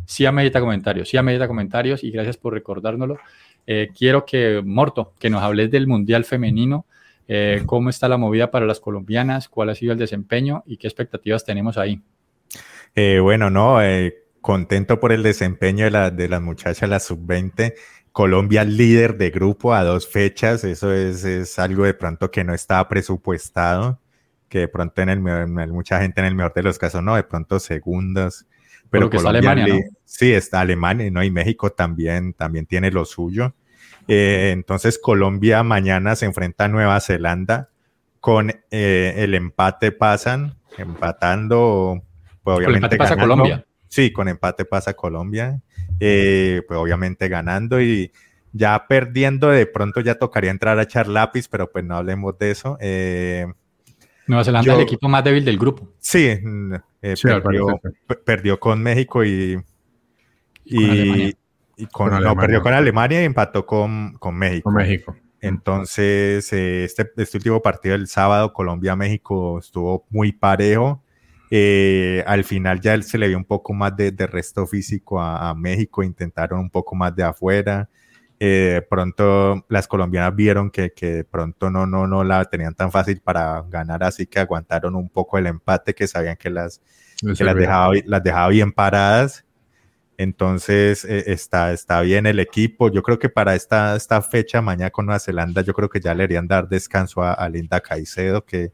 Sí amerita comentarios, sí amerita comentarios y gracias por recordárnoslo. Eh, quiero que, Morto, que nos hables del Mundial Femenino, eh, cómo está la movida para las colombianas, cuál ha sido el desempeño y qué expectativas tenemos ahí. Eh, bueno, no, contento por el desempeño de, la, de las muchachas, la sub-20. Colombia líder de grupo a dos fechas, eso es, es, algo de pronto que no estaba presupuestado, que de pronto en el, mucha gente en el mejor de los casos no, de pronto segundas pero que Alemania, ¿no? Sí, está Alemania, ¿no? Y México también, también tiene lo suyo. Eh, entonces Colombia mañana se enfrenta a Nueva Zelanda. Con eh, el empate pasan, empatando, pues obviamente pasa Colombia. Sí, con empate pasa Colombia, eh, pues obviamente ganando y ya perdiendo de pronto ya tocaría entrar a echar lápiz, pero pues no hablemos de eso. Nueva Zelanda es el equipo más débil del grupo. Sí, eh, perdió, con México y, y, con, no, perdió con Alemania y empató con, con México. México. Entonces, eh, este, este, último partido del sábado, Colombia-México, estuvo muy parejo. Eh, al final ya se le vio un poco más de, resto físico a, a, México, intentaron un poco más de afuera. Eh, pronto las colombianas vieron que, que pronto no, no, no la tenían tan fácil para ganar, así que aguantaron un poco el empate, que sabían que las, que las, dejaba, las dejaba bien paradas. Entonces eh, está, está bien el equipo. Yo creo que para esta, esta fecha, mañana con Nueva Zelanda, yo creo que ya le harían dar descanso a, a Linda Caicedo, que,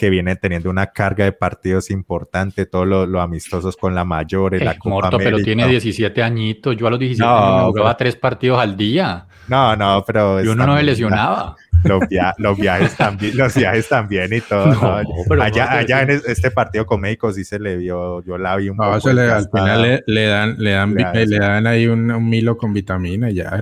que viene teniendo una carga de partidos importante, todos los lo amistosos con la mayor, la Copa pero tiene 17 añitos, yo a los 17 años jugaba tres partidos al día. No, no, pero... Y uno no se lesionaba. Los, los, viajes también, los viajes también y todo. allá, allá en este partido con México sí se le vio, yo la vi un poco. al final le, dan, le dan, le dan ahí un, milo con vitamina y ya.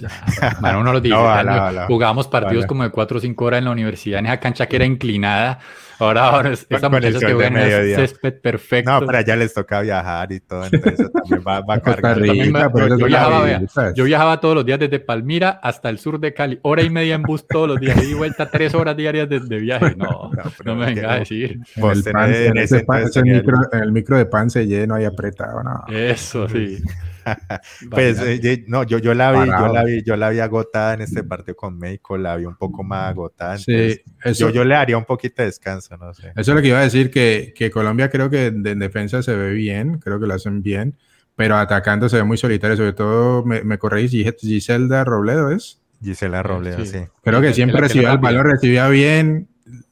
*laughs* bueno, uno los 17 jugábamos partidos como de 4 o 5 horas en la universidad en esa cancha que era inclinada Ahora, ahora esa muchacha que ven es césped perfecto. No, pero allá les toca viajar y todo, entonces también va, a cargar. yo, viajaba, yo, viajaba, todos los días desde Palmira hasta el sur de Cali, hora y media en bus todos los días, y vuelta tres horas diarias de, viaje. No, no, me venga a decir. en, el micro de pan se lleno ahí apretado, no. Eso, sí. *laughs* pues eh, no, yo, yo la vi, yo la vi, yo la vi agotada en este partido con México, la vi un poco más agotada. Sí, eso, yo, yo, le haría un poquito de descanso, no sé. Eso es lo que iba a decir, que, que Colombia creo que en defensa se ve bien, creo que lo hacen bien pero atacando se ve muy solitario, sobre todo, me, me corregís, Giselda Robledo es. Gisela Robledo, sí. Creo que siempre recibía el balón, recibía bien,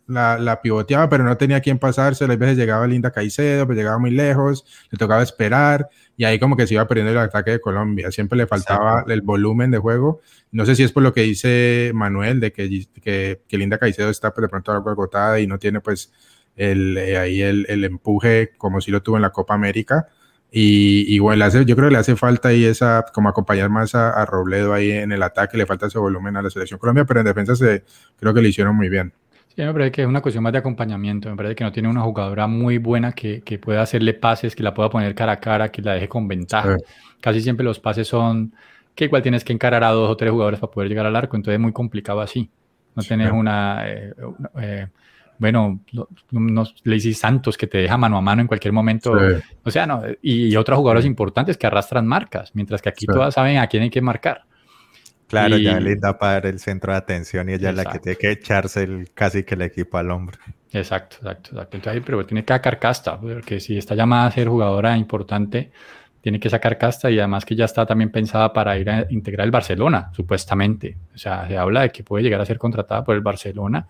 la, la, pivoteaba, pero no tenía quien pasarse. A veces llegaba Linda Caicedo, pero llegaba muy lejos, le tocaba esperar y ahí como que se iba perdiendo el ataque de Colombia. Siempre le faltaba el volumen de juego. No sé si es por lo que dice Manuel, de que, que, que Linda Caicedo está pues, de pronto algo agotada y no tiene pues el, eh, ahí el, el, empuje como si lo tuvo en la Copa América. Y igual hace, yo creo que le hace falta ahí esa, como acompañar más a, Robledo ahí en el ataque, le falta ese volumen a la selección Colombia, pero en defensa se, creo que le hicieron muy bien. Sí, me parece que es una cuestión más de acompañamiento, me parece que no tiene una jugadora muy buena que, que pueda hacerle pases, que la pueda poner cara a cara, que la deje con ventaja. Casi siempre los pases son que igual tienes que encarar a dos o tres jugadores para poder llegar al arco, entonces es muy complicado así. No tienes una, eh, eh, bueno, unos Lazy Santos que te deja mano a mano en cualquier momento. O sea, no, y, otros jugadores importantes que arrastran marcas, mientras que aquí todas saben a quién hay que marcar. Claro, ya le da para el centro de atención y ella es la que tiene que echarse el, casi que el equipo al hombro. Exacto, exacto, exacto. Entonces, pero tiene que sacar casta, porque si está llamada a ser jugadora importante, tiene que sacar casta y además que ya está también pensada para ir a integrar el Barcelona, supuestamente. O sea, se habla de que puede llegar a ser contratada por el Barcelona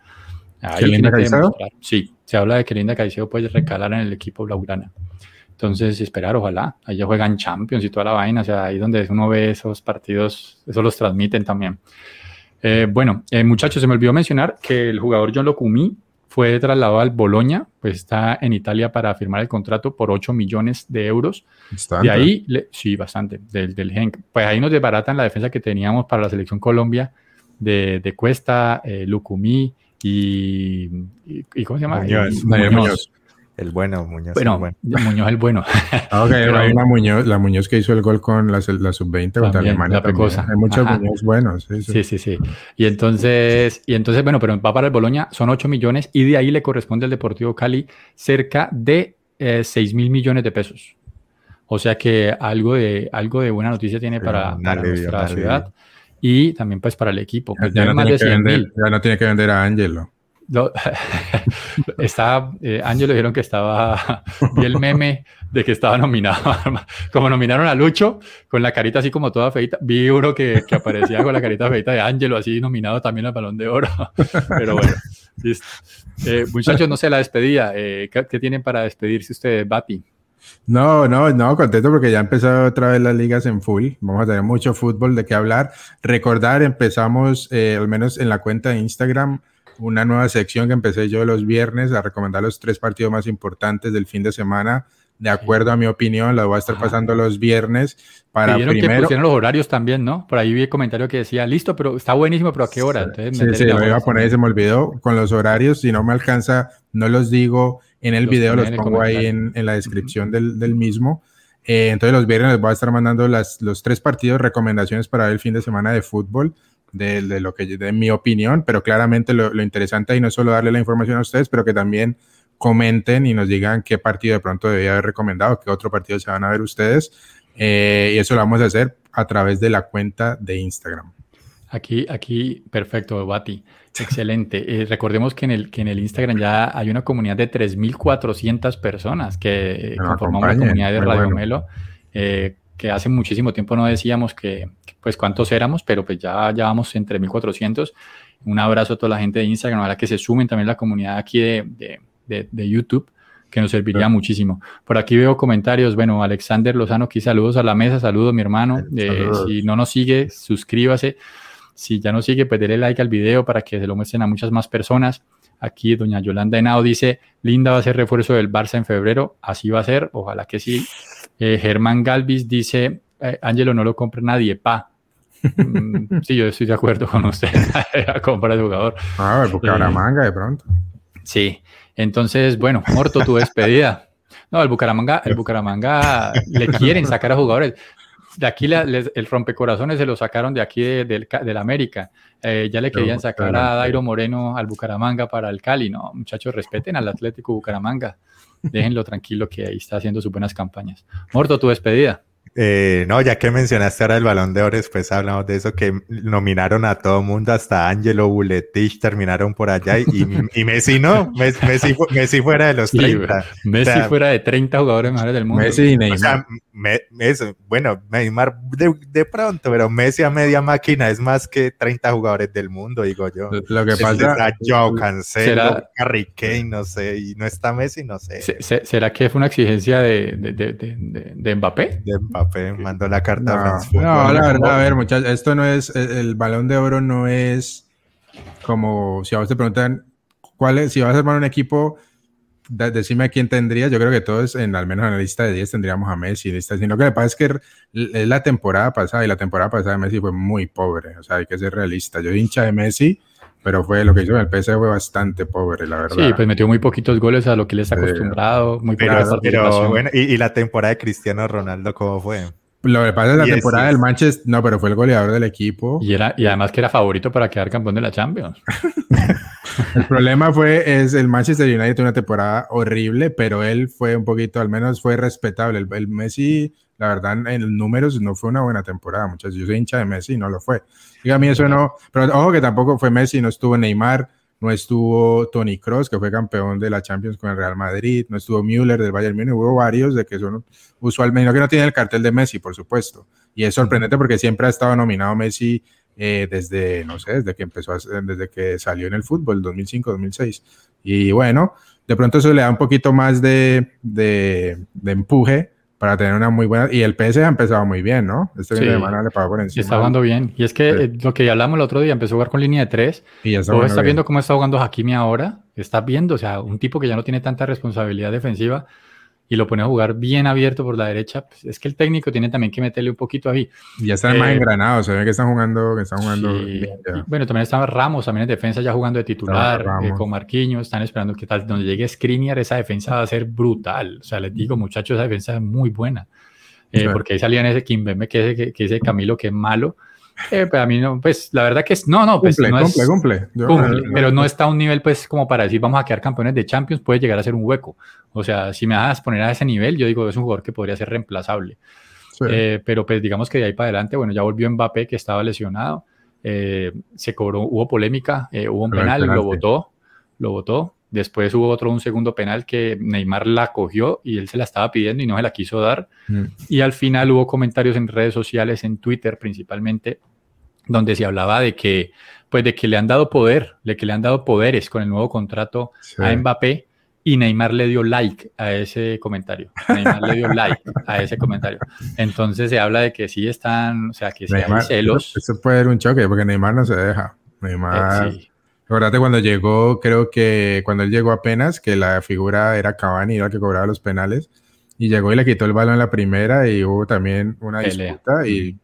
Linda Caicedo? Sí, se habla de que Linda Caicedo puede recalar en el equipo blaugrana. Entonces, esperar, ojalá. Ahí ya juegan Champions y toda la vaina. O sea, ahí donde uno ve esos partidos, eso los transmiten también. Eh, bueno, eh, muchachos, se me olvidó mencionar que el jugador John Locumi fue trasladado al Boloña, pues está en Italia para firmar el contrato por 8 millones de euros. Y ahí, sí, bastante, del, del Genk. Pues ahí nos desbaratan la defensa que teníamos para la selección Colombia de, de Cuesta, eh, Lucumí, y, y, ¿cómo se llama? Muñoz, Muñoz. El bueno, Muñoz. Bueno, el bueno. Muñoz el bueno. *laughs* Ah, okay, hay una Muñoz, la Muñoz que hizo el gol con la, la sub-20 contra Alemania. Hay muchos Muñoz buenos. Sí sí. sí sí. Y entonces, y entonces, bueno, pero va para el Boloña, son 8 millones y de ahí le corresponde al Deportivo Cali cerca de eh, 6 mil millones de pesos. O sea que algo de, algo de buena noticia tiene para, para nuestra ciudad y también pues para el equipo. Pues, ya, no tiene que vender, ya, no tiene que vender, a Angelo. *laughs* está, eh, Angelo dijeron que estaba, *laughs* vi el meme de que estaba nominado, *laughs* como nominaron a Lucho, con la carita así como toda feita, vi uno que, que aparecía con la carita feita de Angelo, así nominado también al Balón de Oro, pero bueno, eh, muchachos, no sé, la despedida, eh, ¿qué, ¿qué, tienen para despedirse ustedes, Bati? No, no, no, contento porque ya empezó otra vez las ligas en full. Vamos a tener mucho fútbol de qué hablar. Recordar, empezamos eh, al menos en la cuenta de Instagram una nueva sección que empecé yo los viernes a recomendar los tres partidos más importantes del fin de semana. De acuerdo a mi opinión, la voy a estar ah. pasando los viernes para primero. que los horarios también, ¿no? Por ahí vi el comentario que decía, listo, pero está buenísimo, pero ¿a qué hora? Entonces, sí, sí, lo iba a poner y se me olvidó. Con los horarios, si no me alcanza, no los digo en el video, los pongo ahí en, en, la descripción del, del mismo. Eh, entonces los viernes les voy a estar mandando las, los tres partidos, recomendaciones para el fin de semana de fútbol, de, de lo que de mi opinión, pero claramente lo, lo, interesante ahí no es solo darle la información a ustedes, pero que también comenten y nos digan qué partido de pronto debía haber recomendado, qué otro partido se van a ver ustedes. Eh, y eso lo vamos a hacer a través de la cuenta de Instagram. Aquí, aquí, perfecto, Bati. Excelente. *laughs* Eh, recordemos que en, el, que en el Instagram ya hay una comunidad de 3.400 personas que conformamos la comunidad de Radio Melo, eh, que hace muchísimo tiempo no decíamos que, pues cuántos éramos, pero pues ya, ya vamos en 3.400. Un abrazo a toda la gente de Instagram, a la que se sumen también la comunidad aquí de, de, de YouTube que nos serviría muchísimo. Por aquí veo comentarios. Bueno, Alexander Lozano, aquí saludos a la mesa, saludos mi hermano. Eh, si no nos sigue, suscríbase. Si ya no sigue, pues dele like al video para que se lo muestren a muchas más personas. Aquí doña Yolanda Henao dice, Linda va a ser refuerzo del Barça en febrero. Así va a ser, ojalá que sí. Eh, Germán Galvis dice, eh, Ángelo no lo compra nadie, pa. Mm, sí, yo estoy de acuerdo con usted. *laughs* a comprar el jugador. Ah, porque ahora manga de pronto. Sí, entonces, bueno, Morto, tu despedida. No, el Bucaramanga, el Bucaramanga le quieren sacar a jugadores. de aquí el rompecorazones se lo sacaron de aquí del de, América. Eh, ya le querían sacar a Dairo Moreno al Bucaramanga para el Cali. No, muchachos, respeten al Atlético Bucaramanga. Déjenlo tranquilo que ahí está haciendo sus buenas campañas. Morto, tu despedida. Eh, no, ya que mencionaste ahora el Balón de Oro, después hablamos de eso, que nominaron a todo mundo, hasta Angelo Buletich terminaron por allá y, y Messi no, Messi, Messi, fuera de los 30. Messi fuera de 30 jugadores mejores del mundo. Messi y Neymar. O sea, eso, bueno, Neymar de, de, pronto, pero Messi a media máquina es más que 30 jugadores del mundo, digo yo. Lo que pasa... Está Joe Cancelo, Harry Kane, no sé, y no está Messi, no sé. ¿Será que fue una exigencia de, de, de, de Mbappé? De Mbappé mandó la carta no, No, la verdad, a ver, muchachos, esto no es, el, balón de oro no es como si a vos te preguntan cuál es, si vas a armar un equipo, decime a quién tendrías. Yo creo que todos, en al menos en la lista de 10, tendríamos a Messi. Sino que lo que pasa es que es la temporada pasada y la temporada pasada de Messi fue muy pobre. O sea, hay que ser realista. Yo hincha de Messi pero fue lo que hizo en el PSG fue bastante pobre, la verdad. Sí, pues metió muy poquitos goles a lo que él está acostumbrado, muy pero, pero bueno, ¿y, la temporada de Cristiano Ronaldo cómo fue? Lo que pasa es la temporada del Manchester, no, pero fue el goleador del equipo. Y, era, y además que era favorito para quedar campeón de la Champions. *laughs* el problema fue, es el Manchester United una temporada horrible, pero él fue un poquito, al menos fue respetable. El, el Messi, la verdad, en números no fue una buena temporada, muchachos. Yo soy hincha de Messi y no lo fue. Diga, a mí eso no, pero ojo que tampoco fue Messi, no estuvo Neymar, no estuvo Tony Cross, que fue campeón de la Champions con el Real Madrid, no estuvo Müller del Bayern Múnich, hubo varios de que son usualmente, no que no tiene el cartel de Messi, por supuesto. Y es sorprendente porque siempre ha estado nominado Messi eh, desde, no sé, desde que empezó, desde que salió en el fútbol, 2005, 2006. Y bueno, de pronto eso le da un poquito más de, de, de empuje para tener una muy buena. Y el PS ha empezado muy bien, ¿no? Este sí. le pagó por encima. Está jugando bien. Y es que eh, lo que ya hablamos el otro día, empezó a jugar con línea de tres. Y ya está, está viendo cómo está jugando Hakimi ahora. Está viendo, o sea, un tipo que ya no tiene tanta responsabilidad defensiva y lo pone a jugar bien abierto por la derecha, pues es que el técnico tiene también que meterle un poquito ahí. Ya están más eh, engranados, se ve que están jugando, que están jugando Bueno, también está Ramos, también en defensa ya jugando de titular, eh, con Marquinhos, están esperando que tal, donde llegue Skriniar, esa defensa va a ser brutal. O sea, les digo, muchachos, esa defensa es muy buena. Eh, porque ahí salían ese Kimbembe, que ese, que ese Camilo que es malo, eh, pues a mí no, pues la verdad que es, no, no, pues cumple, no cumple, cumple. cumple pero no está a un nivel pues como para decir vamos a quedar campeones de Champions, puede llegar a ser un hueco. O sea, si me das poner a ese nivel, yo digo es un jugador que podría ser reemplazable. Eh, pero pues digamos que de ahí para adelante, bueno, ya volvió Mbappé que estaba lesionado, eh, se cobró, hubo polémica, hubo un penal, lo votó, lo votó. Después hubo otro, un segundo penal que Neymar la cogió y él se la estaba pidiendo y no se la quiso dar. Mm. Y al final hubo comentarios en redes sociales, en Twitter principalmente, donde se hablaba de que, pues de que le han dado poder, de que le han dado poderes con el nuevo contrato a Mbappé y Neymar le dio like a ese comentario. Neymar le dio *laughs* like a ese comentario. Entonces se habla de que sí están, o sea, que hay celos. Eso puede ser un choque porque Neymar no se deja. Neymar. Eh, sí. Cuando llegó, creo que cuando él llegó apenas, que la figura era Cavani, era el que cobraba los penales, y llegó y le quitó el balón en la primera y hubo también una disputa y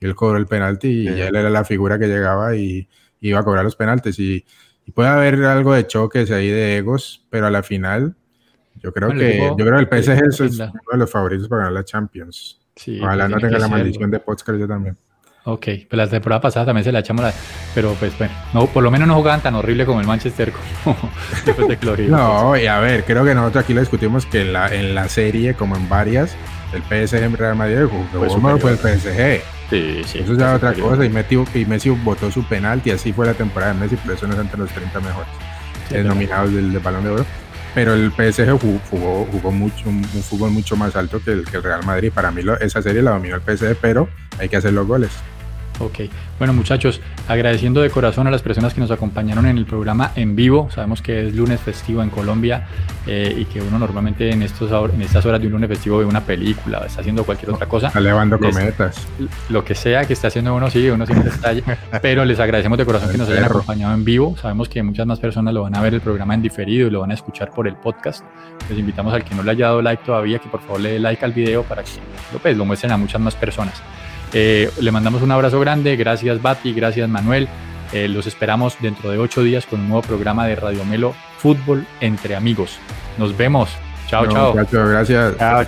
él cobró el penalti y él era la figura que llegaba y iba a cobrar los penaltis. Y, puede haber algo de choques ahí de egos, pero a la final, yo creo que yo creo que el PSG es, uno de los favoritos para ganar la Champions. Ojalá no tenga la maldición de Potskar yo también. Ok, pues la temporada pasada también se la echamos la... Pero pues bueno, no, por lo menos no jugaban tan horrible como el Manchester como *laughs* después de Clorido. no, y a ver, creo que nosotros aquí lo discutimos que en la, en la serie, como en varias, el PSG en Real Madrid jugó, fue el PSG. Sí, sí. Eso es otra cosa. Y Messi, y Messi votó su penalti. Así fue la temporada de Messi, por eso no es entre los 30 mejores nominados del, Balón de Oro. Pero el PSG jugó, jugó, mucho, un, fútbol mucho más alto que el, que el Real Madrid. Para mí lo, esa serie la dominó el PSG, pero hay que hacer los goles. Ok, bueno muchachos, agradeciendo de corazón a las personas que nos acompañaron en el programa en vivo. Sabemos que es lunes festivo en Colombia eh, y que uno normalmente en, estos, en estas horas de un lunes festivo ve una película o está haciendo cualquier otra cosa. Está levando cometas. Lo que sea que esté haciendo uno, sí, uno siempre está allí. *laughs* pero les agradecemos de corazón que nos hayan acompañado en vivo. Sabemos que muchas más personas lo van a ver el programa en diferido y lo van a escuchar por el podcast. Les invitamos al que no le haya dado like todavía que por favor le dé like al video para que pues, lo muestren a muchas más personas. Eh, le mandamos un abrazo grande, gracias Bati, gracias Manuel. Eh, los esperamos dentro de ocho días con un nuevo programa de Radio Melo Fútbol entre amigos. Nos vemos. Chao, chao. Gracias. Chao,